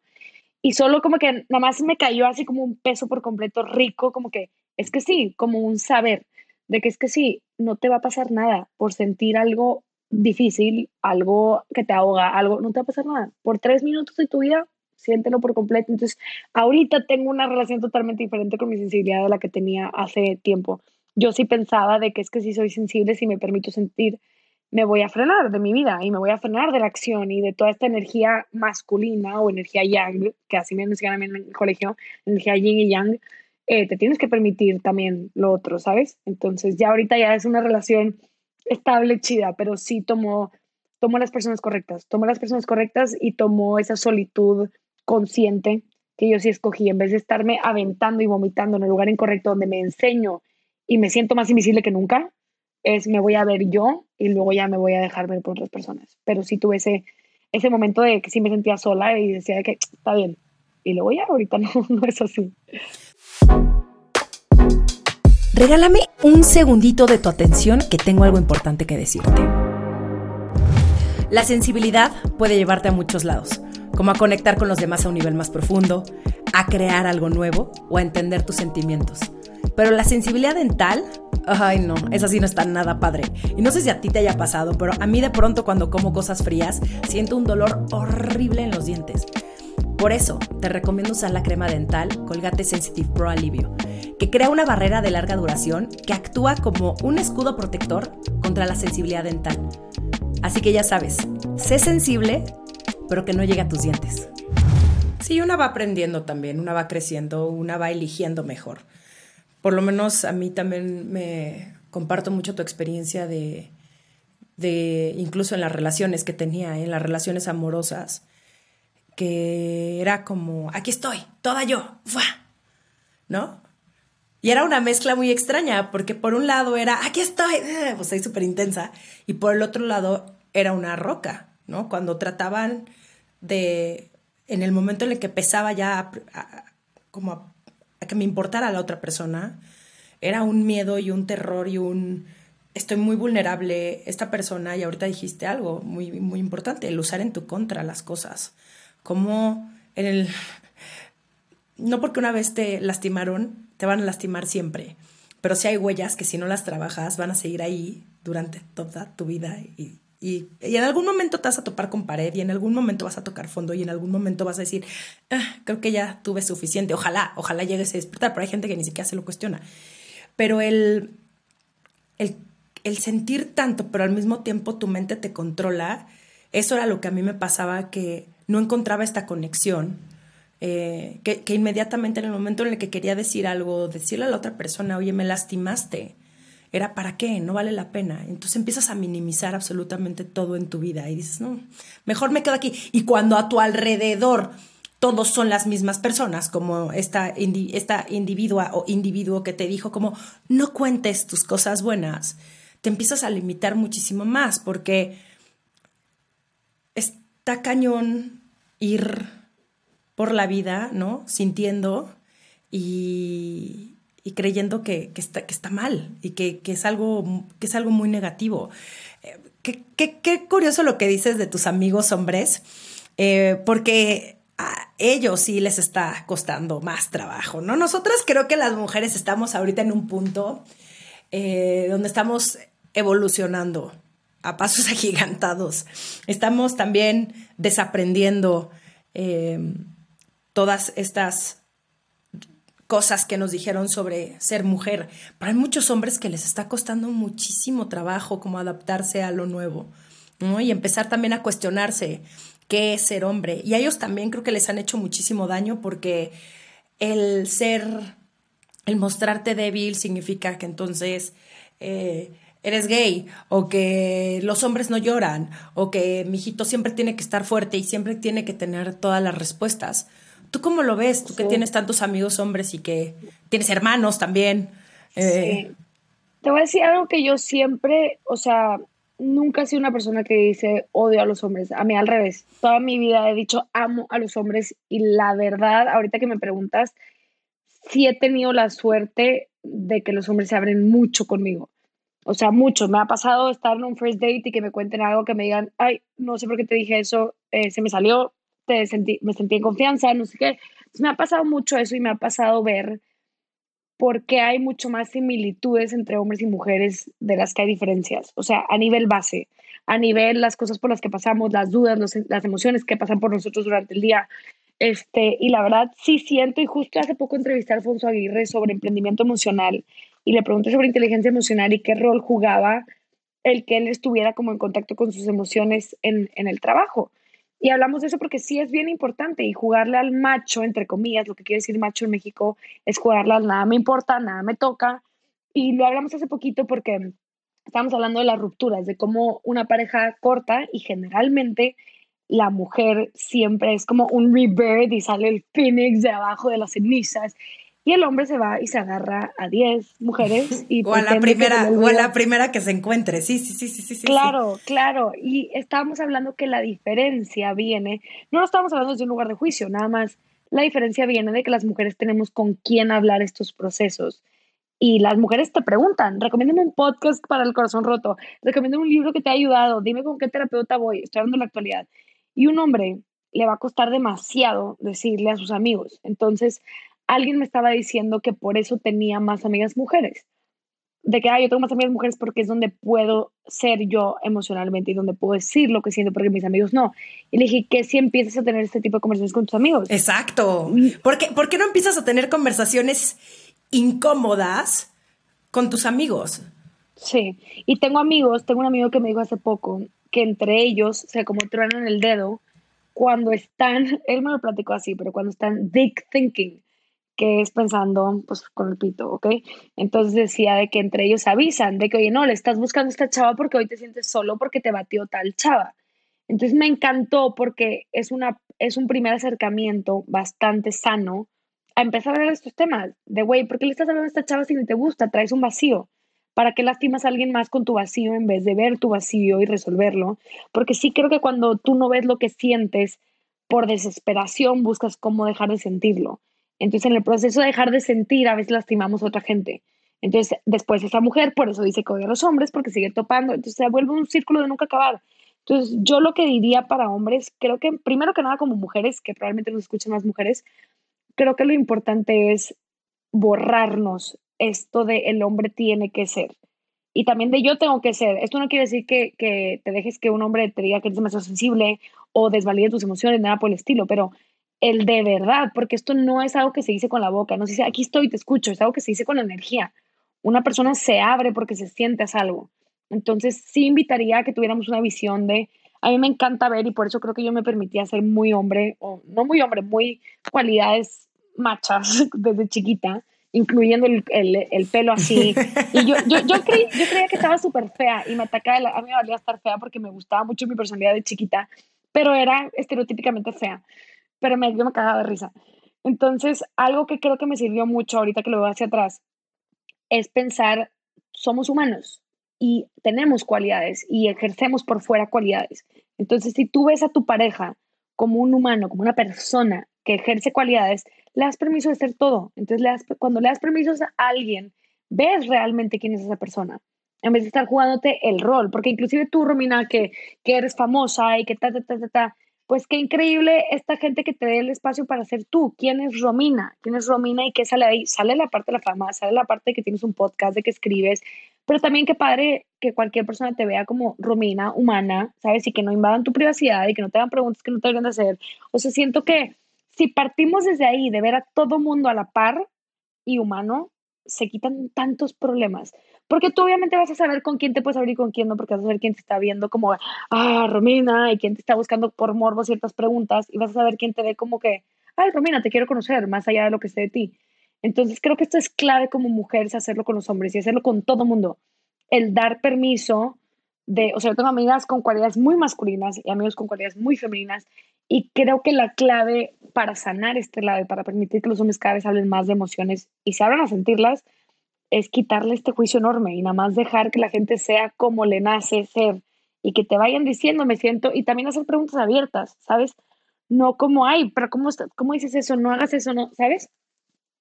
Y solo como que nada más me cayó así como un peso por completo rico, como que es que sí, como un saber. de que es que sí, no te va a pasar nada por sentir algo difícil, algo que te ahoga, algo, no te va a pasar nada. Por tres minutos de tu vida, siéntelo por completo. Entonces, ahorita tengo una relación totalmente diferente con mi sensibilidad de la que tenía hace tiempo. Yo sí pensaba de que es que si soy sensible, si me permito sentir, me voy a frenar de mi vida y me voy a frenar de la acción y de toda esta energía masculina o energía yang, que así me enseñan en el colegio, energía yin y yang, eh, te tienes que permitir también lo otro, ¿sabes? Entonces ya ahorita ya es una relación estable, chida, pero sí tomó, tomó las personas correctas, tomó las personas correctas y tomó esa solitud consciente que yo sí escogí, en vez de estarme aventando y vomitando en el lugar incorrecto donde me enseño y me siento más invisible que nunca, es me voy a ver yo y luego ya me voy a dejar ver por otras personas. Pero sí tuve ese, ese momento de que sí me sentía sola y decía que está bien. Y luego ya ahorita no, no es así. Regálame un segundito de tu atención que tengo algo importante que decirte. La sensibilidad puede llevarte a muchos lados, como a conectar con los demás a un nivel más profundo, a crear algo nuevo o a entender tus sentimientos. Pero la sensibilidad dental Ay, no, esa sí no está nada padre. Y no sé si a ti te haya pasado, pero a mí de pronto cuando como cosas frías siento un dolor horrible en los dientes. Por eso, te recomiendo usar la crema dental Colgate Sensitive Pro Alivio, que crea una barrera de larga duración que actúa como un escudo protector contra la sensibilidad dental. Así que ya sabes, sé sensible, pero que no llegue a tus dientes. Sí, una va aprendiendo también, una va creciendo, una va eligiendo mejor por lo menos a mí también me comparto mucho tu experiencia de, de incluso en las relaciones que tenía, en las relaciones amorosas, que era como, aquí estoy, toda yo, ¿no? Y era una mezcla muy extraña, porque por un lado era, aquí estoy, pues soy súper intensa, y por el otro lado era una roca, ¿no? Cuando trataban de, en el momento en el que empezaba ya como a a que me importara la otra persona, era un miedo y un terror y un estoy muy vulnerable esta persona y ahorita dijiste algo muy muy importante, el usar en tu contra las cosas. Como en el no porque una vez te lastimaron, te van a lastimar siempre, pero si hay huellas que si no las trabajas van a seguir ahí durante toda tu vida y y, en algún momento te vas a topar con pared y en algún momento vas a tocar fondo y en algún momento vas a decir, ah, creo que ya tuve suficiente, ojalá, ojalá llegues a despertar, pero hay gente que ni siquiera se lo cuestiona. Pero el, el, el sentir tanto, pero al mismo tiempo tu mente te controla, eso era lo que a mí me pasaba, que no encontraba esta conexión. Eh, que, que inmediatamente en el momento en el que quería decir algo, decirle a la otra persona, oye, me lastimaste, era para qué, no vale la pena. Entonces empiezas a minimizar absolutamente todo en tu vida y dices, no, mejor me quedo aquí. Y cuando a tu alrededor todos son las mismas personas, como esta, esta individua o individuo que te dijo como, no cuentes tus cosas buenas, te empiezas a limitar muchísimo más porque está cañón ir por la vida, ¿no? Sintiendo y, y creyendo que, está, que está mal y que, es algo, que es algo muy negativo. Eh, qué, curioso lo que dices de tus amigos hombres, eh, porque a ellos sí les está costando más trabajo, ¿no? Nosotras creo que las mujeres estamos ahorita en un punto eh, donde estamos evolucionando a pasos agigantados. Estamos también desaprendiendo todas estas cosas que nos dijeron sobre ser mujer. Pero hay muchos hombres que les está costando muchísimo trabajo como adaptarse a lo nuevo. Y empezar también a cuestionarse qué es ser hombre. Y a ellos también creo que les han hecho muchísimo daño porque el ser, el mostrarte débil significa que entonces... Eh, eres gay o que los hombres no lloran o que mi hijito siempre tiene que estar fuerte y siempre tiene que tener todas las respuestas. ¿Tú cómo lo ves? Tú que tienes tantos amigos hombres y que tienes hermanos también. Eh, Te voy a decir algo que yo siempre, o sea, nunca he sido una persona que dice odio a los hombres. A mí al revés. Toda mi vida he dicho amo a los hombres y la verdad, ahorita que me preguntas, sí he tenido la suerte de que los hombres se abren mucho conmigo. O sea, mucho. Me ha pasado estar en un first date y que me cuenten algo que me digan, ay, no sé por qué te dije eso, eh, se me salió, sentí, me sentí en confianza, no sé qué. me ha pasado mucho eso y me ha pasado ver porque hay mucho más similitudes entre hombres y mujeres de las que hay diferencias. O sea, a nivel base, a nivel las cosas por las que pasamos, las dudas, las emociones que pasan por nosotros durante el día. Este, y la verdad sí siento, y justo hace poco entrevisté a Alfonso Aguirre sobre emprendimiento emocional y le pregunté sobre inteligencia emocional y qué rol jugaba el que él estuviera como en contacto con sus emociones en, en el trabajo. Y hablamos de eso porque sí es bien importante y jugarle al macho, entre comillas, lo que quiere decir macho en México es jugarle al nada me importa, nada me toca. Y lo hablamos hace poquito porque estamos hablando de las rupturas, de cómo una pareja corta y generalmente la mujer siempre es como un rebirth y sale el phoenix de abajo de las cenizas y el hombre se va y se agarra a 10 mujeres y o a la primera o a la primera que se encuentre. Sí, sí, sí, sí, sí. Claro, claro, y estábamos hablando que la diferencia viene, no estamos hablando de un lugar de juicio, nada más la diferencia viene de que las mujeres tenemos con quién hablar estos procesos. Y las mujeres te preguntan, recomiéndame un podcast para el corazón roto, recomiéndame un libro que te ha ayudado, dime con qué terapeuta voy, estoy hablando de la actualidad. Y un hombre le va a costar demasiado decirle a sus amigos. Entonces, alguien me estaba diciendo que por eso tenía más amigas mujeres. De que, ah, yo tengo más amigas mujeres porque es donde puedo ser yo emocionalmente y donde puedo decir lo que siento porque mis amigos no. Y le dije, ¿qué si empiezas a tener este tipo de conversaciones con tus amigos? Exacto. Mm. ¿Por qué, ¿Por qué no empiezas a tener conversaciones incómodas con tus amigos? Sí, y tengo amigos, tengo un amigo que me dijo hace poco que entre ellos se como truenan el dedo cuando están, él me lo platicó así, pero cuando están deep thinking, que es pensando pues con el pito, ¿ok? Entonces decía de que entre ellos avisan de que, oye, no, le estás buscando a esta chava porque hoy te sientes solo porque te batió tal chava. Entonces me encantó porque es, una, es un primer acercamiento bastante sano a empezar a ver estos temas de, güey, ¿por qué le estás hablando a esta chava si no te gusta? Traes un vacío. ¿Para qué lastimas a alguien más con tu vacío en vez de ver tu vacío y resolverlo? Porque sí creo que cuando tú no ves lo que sientes por desesperación, buscas cómo dejar de sentirlo. Entonces, en el proceso de dejar de sentir, a veces lastimamos a otra gente. Entonces, después esa mujer, por eso dice que odia a los hombres, porque sigue topando. Entonces, se vuelve un círculo de nunca acabar. Entonces, yo lo que diría para hombres, creo que primero que nada como mujeres, que probablemente nos escuchen más mujeres, creo que lo importante es borrarnos esto de el hombre tiene que ser. Y también de yo tengo que ser. Esto no quiere decir que, que te dejes que un hombre te diga que eres demasiado sensible o desvalide tus emociones, nada por el estilo, pero el de verdad, porque esto no es algo que se dice con la boca, no se dice aquí estoy, te escucho, es algo que se dice con energía. Una persona se abre porque se siente a salvo. Entonces, sí invitaría a que tuviéramos una visión de, a mí me encanta ver y por eso creo que yo me permitía ser muy hombre, o no muy hombre, muy cualidades machas desde chiquita, incluyendo el, el, pelo así. Y yo, yo, yo, yo creía que estaba súper fea y me atacaba, a mí me valía estar fea porque me gustaba mucho mi personalidad de chiquita, pero era estereotípicamente fea pero me, yo me cagaba de risa. Entonces, algo que creo que me sirvió mucho ahorita que lo veo hacia atrás es pensar, somos humanos y tenemos cualidades y ejercemos por fuera cualidades. Entonces, si tú ves a tu pareja como un humano, como una persona que ejerce cualidades, le das permiso de ser todo. Entonces, cuando le das permiso a alguien, ves realmente quién es esa persona en vez de estar jugándote el rol, porque inclusive tú, Romina, que, que eres famosa y que ta, ta, ta, ta, ta, pues qué increíble esta gente que te dé el espacio para ser tú. ¿Quién es Romina? ¿Quién es Romina y qué sale ahí? Sale la parte de la fama, sale la parte de que tienes un podcast, de que escribes, pero también qué padre que cualquier persona te vea como Romina, humana, ¿sabes? Y que no invadan tu privacidad y que no te hagan preguntas que no te deberían de hacer. O sea, siento que si partimos desde ahí, de ver a todo mundo a la par y humano, se quitan tantos problemas. Porque tú obviamente vas a saber con quién te puedes abrir y con quién no, porque vas a saber quién te está viendo como, ah, Romina, y quién te está buscando por morbo ciertas preguntas, y vas a saber quién te ve como que, ay, Romina, te quiero conocer, más allá de lo que sé de ti. Entonces creo que esto es clave como mujeres hacerlo con los hombres y hacerlo con todo mundo. El dar permiso de, o sea, yo tengo amigas con cualidades muy masculinas y amigos con cualidades muy femeninas, y creo que la clave para sanar este lado y para permitir que los hombres cada vez hablen más de emociones y se abran a sentirlas, es quitarle este juicio enorme y nada más dejar que la gente sea como le nace ser y que te vayan diciendo, me siento, y también hacer preguntas abiertas, ¿sabes? No como, ay, pero ¿cómo, cómo dices eso? No hagas eso, ¿no? ¿Sabes?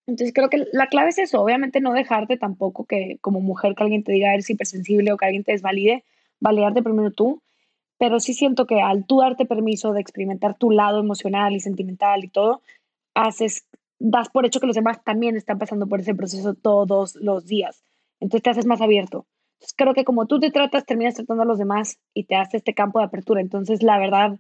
Entonces creo que la clave es eso, obviamente no dejarte tampoco que como mujer que alguien te diga eres hipersensible o que alguien te desvalide, validarte primero tú, pero sí siento que al tú darte permiso de experimentar tu lado emocional y sentimental y todo, haces das por hecho que los demás también están pasando por ese proceso todos los días. Entonces te haces más abierto. Entonces creo que como tú te tratas, terminas tratando a los demás y te hace este campo de apertura. Entonces, la verdad,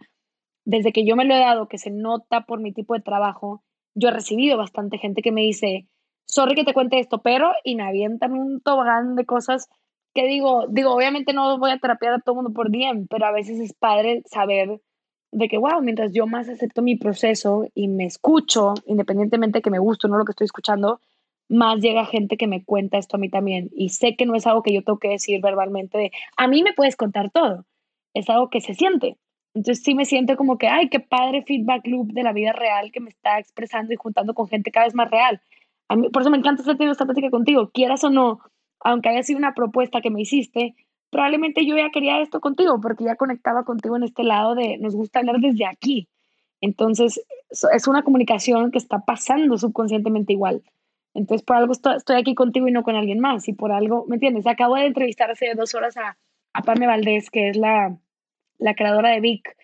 desde que yo me lo he dado, que se nota por mi tipo de trabajo, yo he recibido bastante gente que me dice, sorry que te cuente esto, pero, y me avientan un tobogán de cosas que digo, digo, obviamente no voy a terapiar a todo el mundo por bien, pero a veces es padre saber de que, wow, mientras yo más acepto mi proceso y me escucho, independientemente de que me guste o no lo que estoy escuchando, más llega gente que me cuenta esto a mí también. Y sé que no es algo que yo tengo que decir verbalmente de, a mí me puedes contar todo. Es algo que se siente. Entonces sí me siento como que, ay, qué padre feedback loop de la vida real que me está expresando y juntando con gente cada vez más real. A mí, por eso me encanta estar teniendo esta plática contigo, quieras o no, aunque haya sido una propuesta que me hiciste, probablemente yo ya quería esto contigo porque ya conectaba contigo en este lado de nos gusta hablar desde aquí. Entonces, es una comunicación que está pasando subconscientemente igual. Entonces, por algo estoy, aquí contigo y no con alguien más. Y por algo, ¿me entiendes? Acabo de entrevistar hace dos horas a, a Pame Valdés, que es la, la creadora de Vic.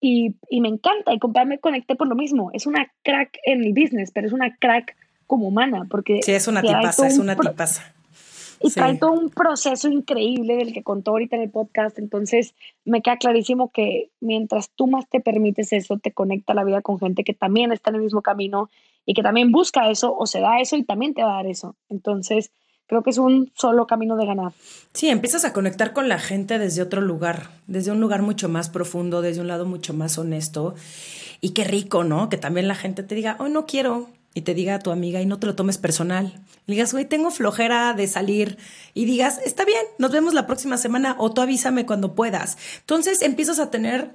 Y, y, me encanta. Y con Pam me conecté por lo mismo. Es una crack en el business, pero es una crack como humana. Porque sí, es una tipaza, es una tipaza y trae todo un proceso increíble del que contó ahorita en el podcast. Entonces, me queda clarísimo que mientras tú más te permites eso, te conecta la vida con gente que también está en el mismo camino y que también busca eso o se da eso y también te va a dar eso. Entonces, creo que es un solo camino de ganar. Sí, empiezas a conectar con la gente desde otro lugar, desde un lugar mucho más profundo, desde un lado mucho más honesto. Y qué rico, ¿no? Que también la gente te diga, oh, no quiero, y te diga a tu amiga y no te lo tomes personal. Y digas, güey, tengo flojera de salir y digas, está bien, nos vemos la próxima semana o tú avísame cuando puedas. Entonces empiezas a tener,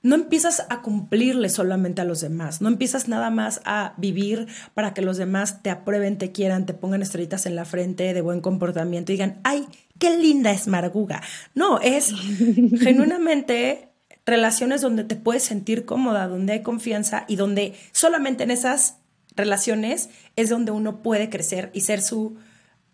no empiezas a cumplirle solamente a los demás, no empiezas nada más a vivir para que los demás te aprueben, te quieran, te pongan estrellitas en la frente de buen comportamiento y digan, ay, qué linda es Marguga. No, es genuinamente relaciones donde te puedes sentir cómoda, donde hay confianza y donde solamente en esas relaciones es donde uno puede crecer y ser su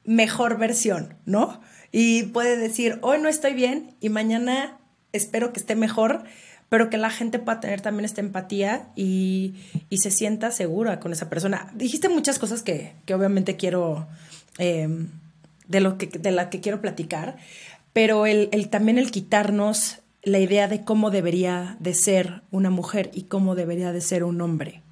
mejor versión, ¿no? Y puede decir, hoy no estoy bien y mañana espero que esté mejor, pero que la gente pueda tener también esta empatía y, se sienta segura con esa persona. Dijiste muchas cosas que, obviamente quiero, em, de, lo que, de la que quiero platicar, pero el, el, también el quitarnos la idea de cómo debería de ser una mujer y cómo debería de ser un hombre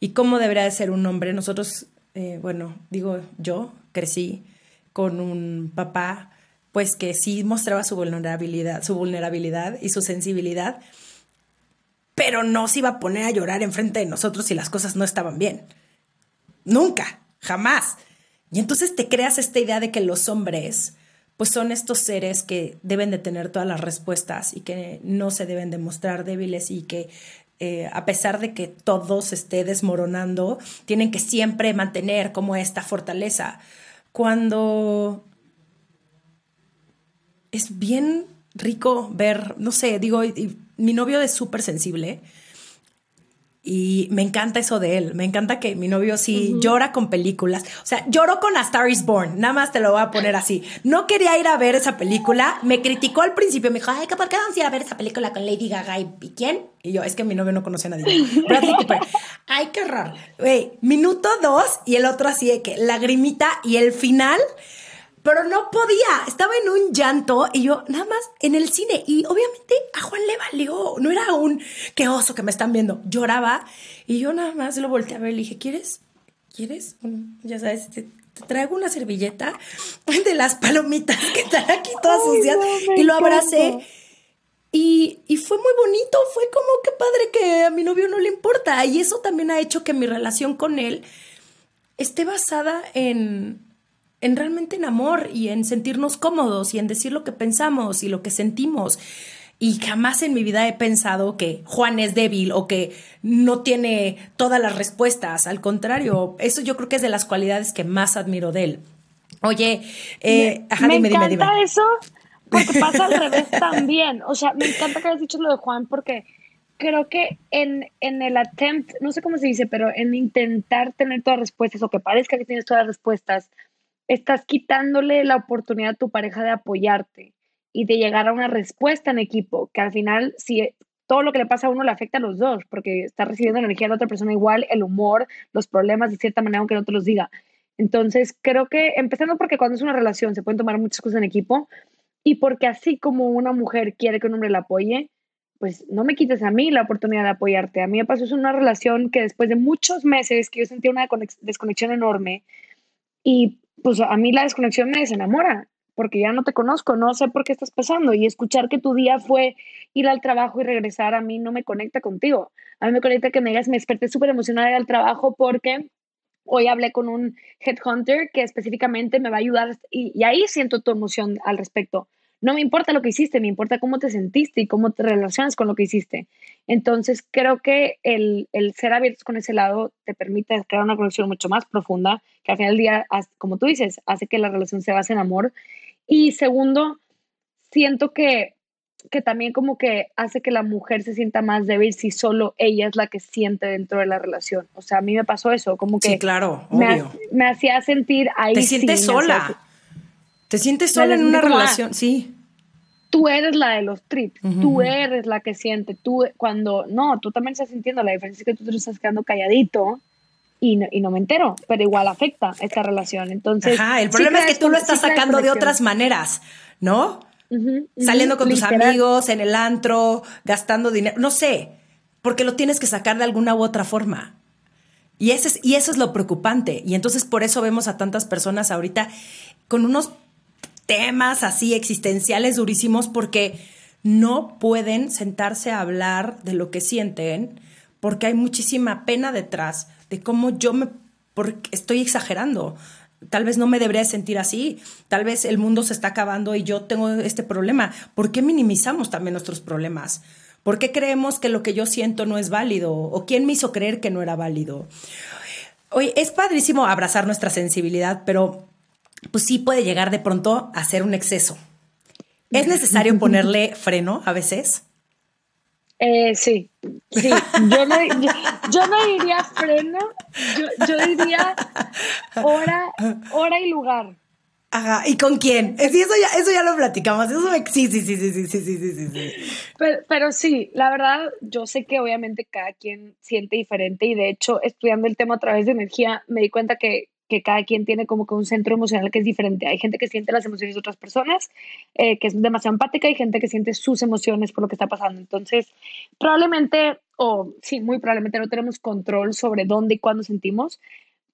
y cómo debería de ser un hombre. Nosotros, eh, bueno, digo, yo crecí con un papá pues que sí mostraba su vulnerabilidad, su vulnerabilidad y su sensibilidad, pero no se iba a poner a llorar enfrente de nosotros si las cosas no estaban bien. Nunca, jamás. Y entonces te creas esta idea de que los hombres pues son estos seres que deben de tener todas las respuestas y que no se deben de mostrar débiles y que eh, a pesar de que todo se esté desmoronando, tienen que siempre mantener como esta fortaleza. Cuando es bien rico ver, no sé, digo, mi novio es súper sensible y me encanta eso de él. Me encanta que mi novio sí llora con películas. O sea, lloró con A Star is Born. Nada más te lo voy a poner así. No quería ir a ver esa película. Me criticó al principio. Me dijo, ay, ¿por qué vamos a ir a ver esa película con Lady Gaga y, quién? Y yo, es que mi novio no conoce a nadie. Bradley Cooper. Ay, qué raro. Güey, minuto dos y el otro así de que lagrimita y el final pero no podía, estaba en un llanto y yo nada más en el cine y obviamente a Juan le valió, no era un qué oso que me están viendo, lloraba y yo nada más lo volteé a ver y le dije, ¿quieres? ¿Quieres? ya sabes, te, traigo una servilleta de las palomitas que están aquí todas sucias y lo abracé. Y, y, fue muy bonito, fue como que padre que a mi novio no le importa. Y eso también ha hecho que mi relación con él esté basada en, en realmente en amor y en sentirnos cómodos y en decir lo que pensamos y lo que sentimos. Y jamás en mi vida he pensado que Juan es débil o que no tiene todas las respuestas. Al contrario, eso yo creo que es de las cualidades que más admiro de él. Oye, eh, me, encanta eso porque pasa al revés también. O sea, me encanta que hayas dicho lo de Juan porque creo que en, en el attempt, no sé cómo se dice, pero en intentar tener todas las respuestas o que parezca que tienes todas las respuestas, estás quitándole la oportunidad a tu pareja de apoyarte y de llegar a una respuesta en equipo, que al final, si todo lo que le pasa a uno le afecta a los dos, porque está recibiendo energía de otra persona igual, el humor, los problemas de cierta manera, aunque no te los diga. Entonces, creo que empezando porque cuando es una relación se pueden tomar muchas cosas en equipo y porque así como una mujer quiere que un hombre la apoye, pues no me quites a mí la oportunidad de apoyarte. A mí me pasó es una relación que después de muchos meses que yo sentía una desconexión enorme y pues a mí la desconexión me desenamora porque ya no te conozco, no sé por qué estás pasando y escuchar que tu día fue ir al trabajo y regresar a mí no me conecta contigo. A mí me conecta que me digas, me desperté súper emocionada al trabajo porque hoy hablé con un headhunter que específicamente me va a ayudar y, y ahí siento tu emoción al respecto no me importa lo que hiciste, me importa cómo te sentiste y cómo te relacionas con lo que hiciste. Entonces, creo que el, ser abiertos con ese lado te permite crear una conexión mucho más profunda, que al final del día, como tú dices, hace que la relación se base en amor. Y segundo, siento que, que también como que hace que la mujer se sienta más débil si solo ella es la que siente dentro de la relación. O sea, a mí me pasó eso, como que... Sí, claro, me, hacía sentir ahí. Te sientes sola. Te sientes sola en una relación, sí. Tú eres la de los trips, tú eres la que siente, tú cuando, no, tú también estás sintiendo, la diferencia es que tú te estás quedando calladito y no, y no me entero, pero igual afecta esta relación. Entonces, Ajá, el problema es que tú lo estás sacando de otras maneras, ¿no? Saliendo con tus amigos, en el antro, gastando dinero, no sé, porque lo tienes que sacar de alguna u otra forma. Y, ese es, y eso es lo preocupante. Y entonces por eso vemos a tantas personas ahorita con unos temas así existenciales durísimos porque no pueden sentarse a hablar de lo que sienten porque hay muchísima pena detrás de cómo yo me porque estoy exagerando. Tal vez no me debería sentir así, tal vez el mundo se está acabando y yo tengo este problema. ¿Por qué minimizamos también nuestros problemas? ¿Por qué creemos que lo que yo siento no es válido? ¿O quién me hizo creer que no era válido? Oye, es padrísimo abrazar nuestra sensibilidad, pero pues sí puede llegar de pronto a ser un exceso. ¿Es necesario ponerle freno a veces? Eh, sí, sí. Yo no, diría freno, yo, diría hora, hora y lugar. Ajá, ¿y con quién? eso ya, eso ya lo platicamos. Eso sí, sí, sí, sí, sí, sí, sí, sí, sí. Pero, pero sí, la verdad, yo sé que obviamente cada quien siente diferente y de hecho, estudiando el tema a través de energía, me di cuenta que que cada quien tiene como que un centro emocional que es diferente. Hay gente que siente las emociones de otras personas, eh, que es demasiado empática, y gente que siente sus emociones por lo que está pasando. Entonces, probablemente, o sí, muy probablemente no tenemos control sobre dónde y cuándo sentimos,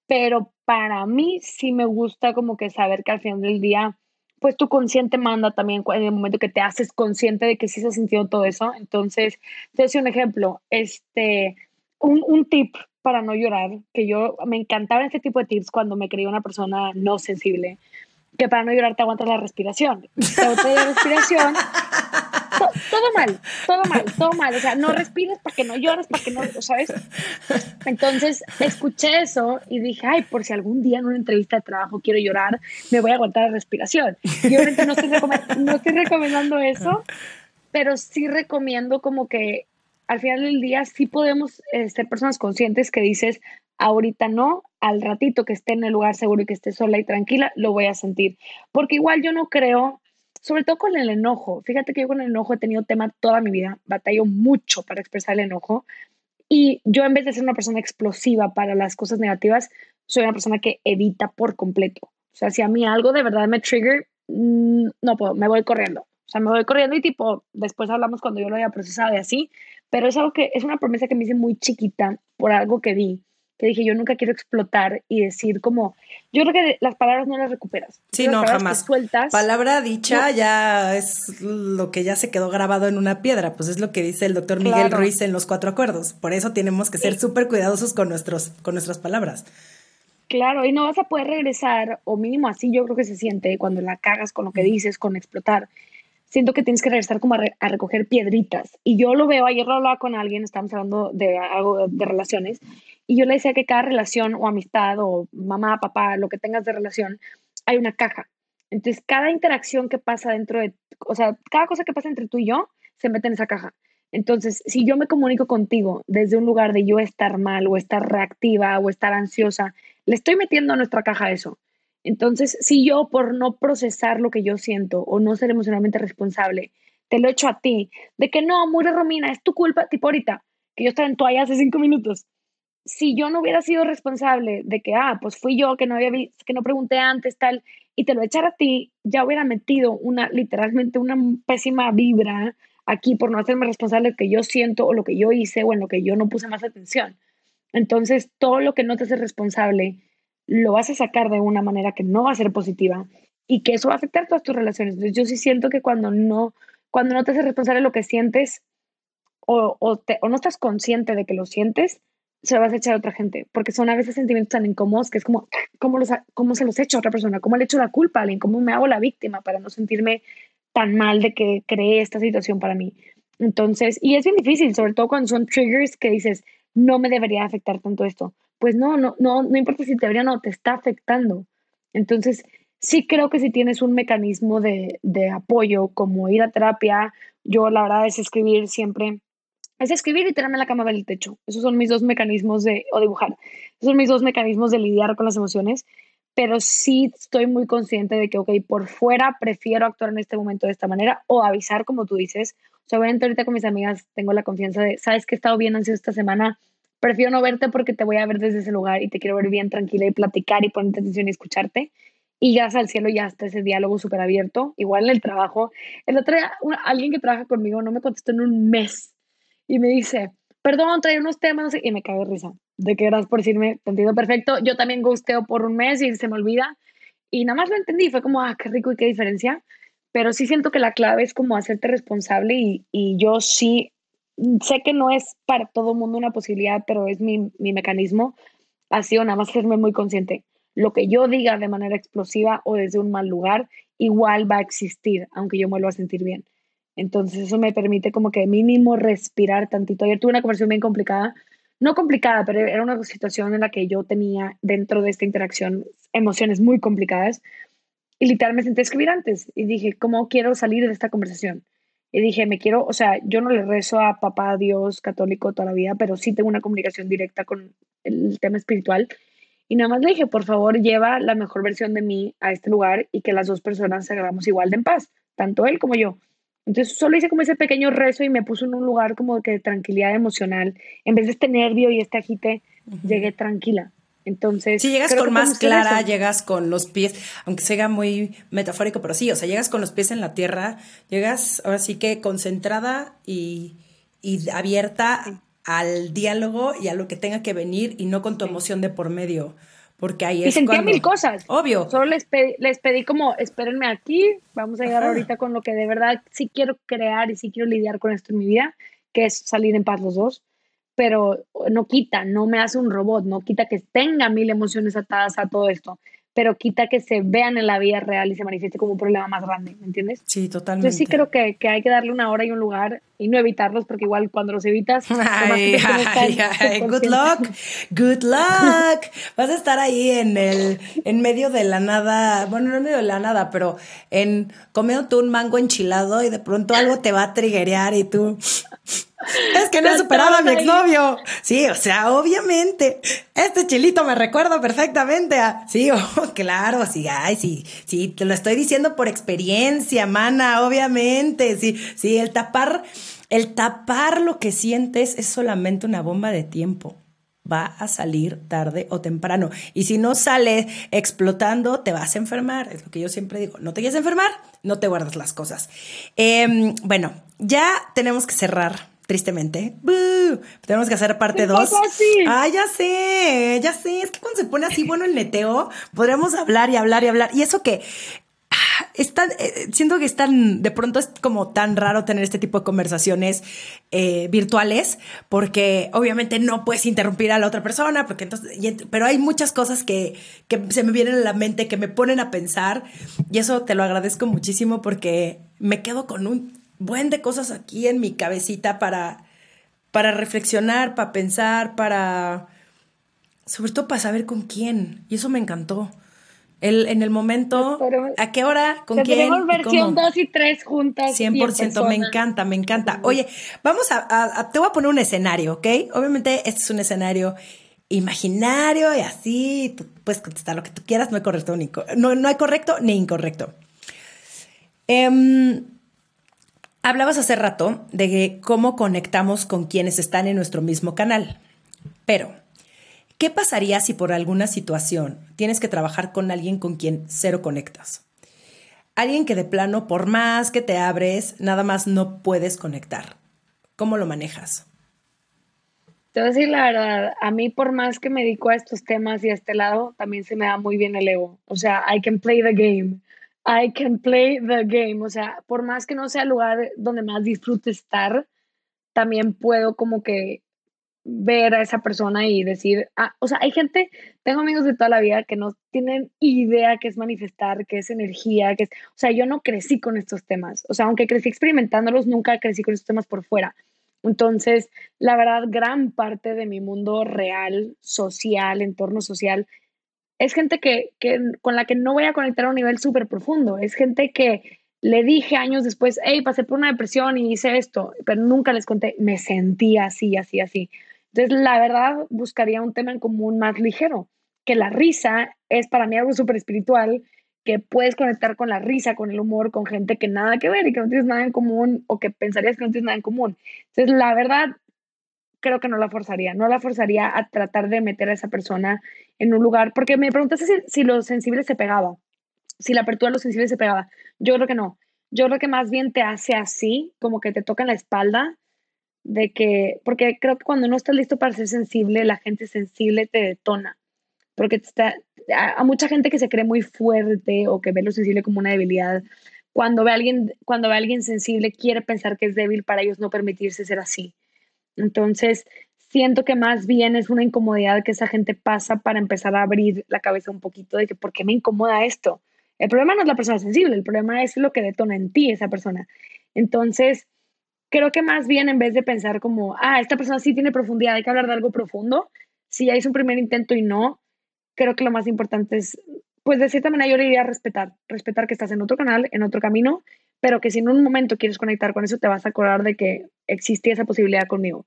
pero para mí sí me gusta como que saber que al final del día, pues tu consciente manda también en el momento que te haces consciente de que sí se ha sentido todo eso. Entonces, te doy un ejemplo, este, un, un tip para no llorar, que yo me encantaba este tipo de tips cuando me creía una persona no sensible, que para no llorar te aguantas la respiración. Te aguantas la respiración. todo mal, todo mal, todo mal. O sea, no respires para que no llores, para que no, ¿sabes? Entonces escuché eso y dije, ay, por si algún día en una entrevista de trabajo quiero llorar, me voy a aguantar la respiración. Y obviamente no estoy, no estoy recomendando eso, pero sí recomiendo como que al final del día sí podemos eh, ser personas conscientes que dices, ahorita no, al ratito que esté en el lugar seguro y que esté sola y tranquila, lo voy a sentir. Porque igual yo no creo, sobre todo con el enojo, fíjate que yo con el enojo he tenido tema toda mi vida, batallo mucho para expresar el enojo. Y yo en vez de ser una persona explosiva para las cosas negativas, soy una persona que evita por completo. O sea, si a mí algo de verdad me trigger, mm, no puedo, me voy corriendo. O sea, me voy corriendo y tipo, después hablamos cuando yo lo haya procesado y así, pero es algo que es una promesa que me hice muy chiquita por algo que vi, que dije, yo nunca quiero explotar y decir como, yo creo que las palabras no las recuperas. Sí, no, jamás. Sueltas, Palabra dicha ya es lo que ya se quedó grabado en una piedra, pues es lo que dice el doctor Miguel Ruiz en los cuatro acuerdos. Por eso tenemos que ser súper cuidadosos con, nuestros, con nuestras palabras. Claro, y no vas a poder regresar, o mínimo así yo creo que se siente cuando la cagas con lo que dices, con explotar siento que tienes que regresar como a, recoger piedritas. Y yo lo veo, ayer lo hablaba con alguien, estábamos hablando de algo de relaciones, y yo le decía que cada relación o amistad o mamá, papá, lo que tengas de relación, hay una caja. Entonces, cada interacción que pasa dentro de, o sea, cada cosa que pasa entre tú y yo, se mete en esa caja. Entonces, si yo me comunico contigo desde un lugar de yo estar mal o estar reactiva o estar ansiosa, le estoy metiendo a nuestra caja eso. Entonces, si yo por no procesar lo que yo siento o no ser emocionalmente responsable, te lo echo a ti, de que no, Mure Romina, es tu culpa, tipo ahorita, que yo estaba en toalla hace cinco minutos. Si yo no hubiera sido responsable de que, ah, pues fui yo que no había que no pregunté antes, tal, y te lo echara a ti, ya hubiera metido una, literalmente una pésima vibra aquí por no hacerme responsable de lo que yo siento o lo que yo hice o en lo que yo no puse más atención. Entonces, todo lo que no te hace responsable, lo vas a sacar de una manera que no va a ser positiva y que eso va a afectar todas tus relaciones. Entonces, yo sí siento que cuando no cuando no te haces responsable de lo que sientes o, o, no estás consciente de que lo sientes, se lo vas a echar a otra gente, porque son a veces sentimientos tan incómodos que es como, ¿cómo, los, cómo se los echo a otra persona? ¿Cómo le echo la culpa a alguien? ¿Cómo me hago la víctima para no sentirme tan mal de que creé esta situación para mí? Entonces, y es bien difícil, sobre todo cuando son triggers que dices, no me debería afectar tanto esto. Pues no, no, no, no importa si te debería o no, te está afectando. Entonces, sí creo que si tienes un mecanismo de, de, apoyo como ir a terapia, yo la verdad es escribir siempre, es escribir y tirarme la cama del techo. Esos son mis dos mecanismos de, o dibujar, esos son mis dos mecanismos de lidiar con las emociones, pero sí estoy muy consciente de que, ok, por fuera prefiero actuar en este momento de esta manera o avisar como tú dices. O sea, obviamente ahorita con mis amigas tengo la confianza de, sabes que he estado bien ansiosa esta semana, prefiero no verte porque te voy a ver desde ese lugar y te quiero ver bien tranquila y platicar y ponerte atención y escucharte y gracias al cielo ya está ese diálogo súper abierto. Igual en el trabajo. El otro día, alguien que trabaja conmigo no me contestó en un mes y me dice, perdón, trae unos temas y me cae de risa. De que gracias por decirme, te perfecto. Yo también gusteo por un mes y se me olvida. Y nada más lo entendí, fue como, ah, qué rico y qué diferencia. Pero sí siento que la clave es como hacerte responsable y, y yo sí sé que no es para todo mundo una posibilidad, pero es mi, mi mecanismo. Ha sido nada más serme muy consciente lo que yo diga de manera explosiva o desde un mal lugar, igual va a existir, aunque yo me lo a sentir bien. Entonces eso me permite como que mínimo respirar tantito. Ayer tuve una conversación bien complicada, no complicada, pero era una situación en la que yo tenía dentro de esta interacción emociones muy complicadas y literalmente me senté escribir antes y dije, ¿cómo quiero salir de esta conversación? Y dije, me quiero, o sea, yo no le rezo a papá Dios católico toda la vida, pero sí tengo una comunicación directa con el tema espiritual y nada más le dije, por favor, lleva la mejor versión de mí a este lugar y que las dos personas se hagamos igual de en paz, tanto él como yo. Entonces solo hice como ese pequeño rezo y me puso en un lugar como que de tranquilidad emocional. En vez de este nervio y este agite, llegué tranquila. Entonces. Si llegas con más clara, llegas con los pies, aunque sea muy metafórico, pero sí, o sea, llegas con los pies en la tierra, llegas ahora sí que concentrada y, y abierta al diálogo y a lo que tenga que venir y no con tu emoción de por medio. Porque ahí es. Y sentía mil cosas. Obvio. Solo les pedí, les pedí como, espérenme aquí, vamos a llegar ahorita con lo que de verdad sí quiero crear y sí quiero lidiar con esto en mi vida, que es salir en paz los dos. Pero no quita, no me hace un robot, no quita que tenga mil emociones atadas a todo esto pero quita que se vean en la vida real y se manifieste como un problema más grande, ¿me entiendes? Sí, totalmente. Yo sí creo que, que hay que darle una hora y un lugar y no evitarlos, porque igual cuando los evitas, ay, ay, good luck, good luck. Vas a estar ahí en el, en medio de la nada, bueno, no en medio de la nada, pero en comiendo tú un mango enchilado y de pronto algo te va a triguear y tú es que no he superado a mi exnovio. Sí, o sea, obviamente. Este chilito me recuerda perfectamente a. Sí, oh, claro, sí, ay, sí, sí, te lo estoy diciendo por experiencia, mana, obviamente. Sí, sí, el tapar, el tapar lo que sientes es solamente una bomba de tiempo. Va a salir tarde o temprano. Y si no sale explotando, te vas a enfermar. Es lo que yo siempre digo. No te quieres enfermar, no te guardas las cosas. Em, bueno, ya tenemos que cerrar tristemente. Tenemos que hacer parte 2. Ah, ya sé, ya sé. Es que cuando se pone así bueno el neteo, podríamos hablar y hablar y hablar. Y eso que ah, es eh, siento que es tan, de pronto es como tan raro tener este tipo de conversaciones eh, virtuales, porque obviamente no puedes interrumpir a la otra persona, porque entonces, pero hay muchas cosas que, que se me vienen a la mente, que me ponen a pensar, y eso te lo agradezco muchísimo porque me quedo con un buen de cosas aquí en mi cabecita para, para reflexionar, para pensar, para... Sobre todo para saber con quién. Y eso me encantó. El, en el momento, ¿a qué hora? ¿Con quién? Tenemos versión 2 y 3 juntas. 100%, me encanta, me encanta. Oye, vamos a, te voy a poner un escenario, ¿ok? Obviamente este es un escenario imaginario y así, tú puedes contestar lo que tú quieras, no hay correcto ni, no, no hay correcto ni incorrecto. Eh, Hablabas hace rato de cómo conectamos con quienes están en nuestro mismo canal, pero ¿qué pasaría si por alguna situación tienes que trabajar con alguien con quien cero conectas? Alguien que de plano, por más que te abres, nada más no puedes conectar. ¿Cómo lo manejas? Te voy a decir la verdad, a mí por más que me dedico a estos temas y a este lado, también se me da muy bien el ego. O sea, I can play the game. I can play the game. O sea, por más que no sea el lugar donde más disfrute estar, también puedo como que ver a esa persona y decir, ah, o sea, hay gente, tengo amigos de toda la vida que no tienen idea qué es manifestar, qué es energía, qué es, o sea, yo no crecí con estos temas, o sea, aunque crecí experimentándolos, nunca crecí con estos temas por fuera. Entonces, la verdad, gran parte de mi mundo real, social, entorno social, es gente que, con la que no voy a conectar a un nivel súper profundo. Es gente que le dije años después, hey, pasé por una depresión y hice esto, pero nunca les conté, me sentía así, así, así. Entonces, la verdad, buscaría un tema en común más ligero, que la risa es para mí algo súper espiritual que puedes conectar con la risa, con el humor, con gente que nada que ver y que no tienes nada en común o que pensarías que no tienes nada en común. Entonces, la verdad, creo que no la forzaría, no la forzaría a tratar de meter a esa persona en un lugar, porque me preguntaste si, si lo sensible se pegaba, si la apertura a lo sensible se pegaba. Yo creo que no. Yo creo que más bien te hace así, como que te toca en la espalda, de que, porque creo que cuando no estás listo para ser sensible, la gente sensible te detona porque está, a, mucha gente que se cree muy fuerte o que ve lo sensible como una debilidad, cuando ve, a alguien, cuando ve a alguien sensible quiere pensar que es débil para ellos no permitirse ser así. Entonces, siento que más bien es una incomodidad que esa gente pasa para empezar a abrir la cabeza un poquito de que, ¿por qué me incomoda esto? El problema no es la persona sensible, el problema es lo que detona en ti esa persona. Entonces, creo que más bien en vez de pensar como, ah, esta persona sí tiene profundidad, hay que hablar de algo profundo, si ya hizo un primer intento y no, creo que lo más importante es, pues de cierta manera yo le diría respetar, respetar que estás en otro canal, en otro camino, pero que si en un momento quieres conectar con eso, te vas a acordar de que existía esa posibilidad conmigo.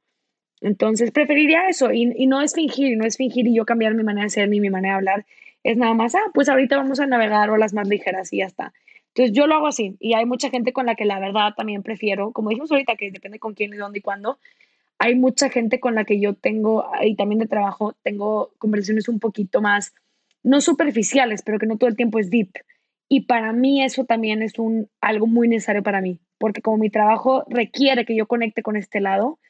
Entonces, preferiría eso y, y no es fingir, no es fingir y yo cambiar mi manera de ser ni mi manera de hablar. Es nada más, ah, pues ahorita vamos a navegar olas más ligeras y ya está. Entonces, yo lo hago así y hay mucha gente con la que la verdad también prefiero, como dijimos ahorita, que depende con quién y dónde y cuándo, hay mucha gente con la que yo tengo, y también de trabajo, tengo conversaciones un poquito más, no superficiales, pero que no todo el tiempo es deep. Y para mí eso también es un, algo muy necesario para mí, porque como mi trabajo requiere que yo conecte con este lado,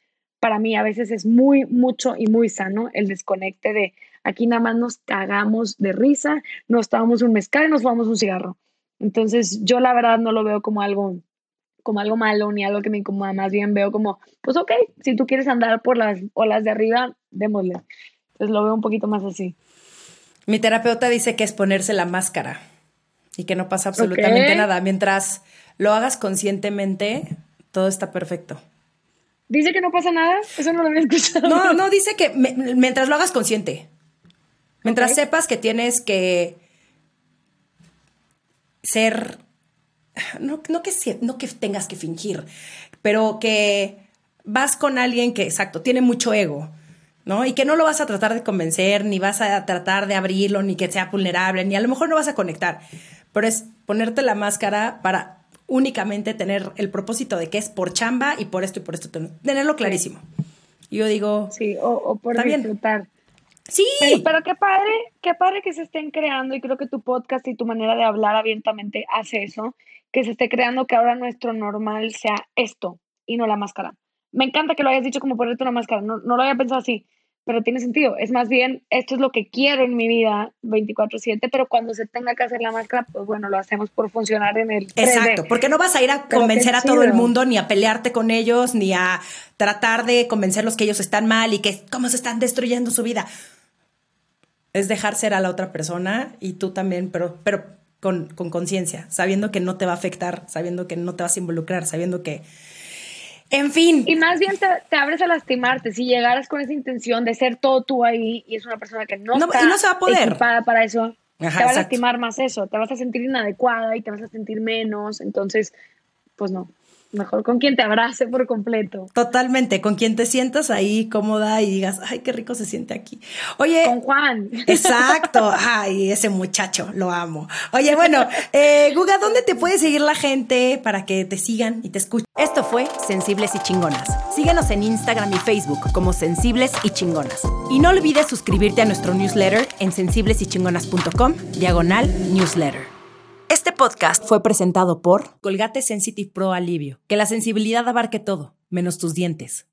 para mí a veces es muy, mucho y muy sano el desconecte de aquí nada más nos cagamos de risa, nos tomamos un mezcal y nos fumamos un cigarro. Entonces yo la verdad no lo veo como algo como algo malo ni algo que me incomoda, más bien veo como, pues ok, si tú quieres andar por las olas de arriba, démosle. Entonces lo veo un poquito más así. Mi terapeuta dice que es ponerse la máscara y que no pasa absolutamente nada. Mientras lo hagas conscientemente, todo está perfecto. ¿Dice que no pasa nada? Eso no lo había escuchado. No, no, dice que mientras lo hagas consciente. Mientras sepas que tienes que ser no, no, que, no que tengas que fingir, pero que vas con alguien que, exacto, tiene mucho ego, ¿no? Y que no lo vas a tratar de convencer, ni vas a tratar de abrirlo, ni que sea vulnerable, ni a lo mejor no vas a conectar, pero es ponerte la máscara para únicamente tener el propósito de que es por chamba y por esto y por esto, tenerlo clarísimo. Yo digo... Sí, o, por disfrutar. Sí. Pero, qué padre, qué padre que se estén creando y creo que tu podcast y tu manera de hablar abiertamente hace eso, que se esté creando que ahora nuestro normal sea esto y no la máscara. Me encanta que lo hayas dicho como ponerte una máscara, no, no lo había pensado así, pero tiene sentido. Es más bien, esto es lo que quiero en mi vida 24/7, pero cuando se tenga que hacer la máscara, pues bueno, lo hacemos por funcionar en el... Exacto, porque no vas a ir a convencer a todo el mundo, ni a pelearte con ellos, ni a tratar de convencerlos que ellos están mal y que cómo se están destruyendo su vida. Es dejar ser a la otra persona y tú también, pero, pero con conciencia, sabiendo que no te va a afectar, sabiendo que no te vas a involucrar, sabiendo que... En fin. Y más bien te, abres a lastimarte. Si llegaras con esa intención de ser todo tú ahí y es una persona que no, está no se va a poder. equipada para eso, te va a lastimar más eso. Te vas a sentir inadecuada y te vas a sentir menos. Entonces, pues no. Mejor con quien te abrace por completo. Totalmente, con quien te sientas ahí cómoda y digas, ay, qué rico se siente aquí. Oye. Con Juan. Exacto. Ay, ese muchacho, lo amo. Oye, bueno, eh, Guga, ¿dónde te puede seguir la gente para que te sigan y te escuchen? Esto fue Sensibles y Chingonas. Síguenos en Instagram y Facebook como Sensibles y Chingonas. Y no olvides suscribirte a nuestro newsletter en sensiblesychingonas.com, diagonal newsletter. Este podcast fue presentado por Colgate Sensitive Pro Alivio. Que la sensibilidad abarque todo, menos tus dientes.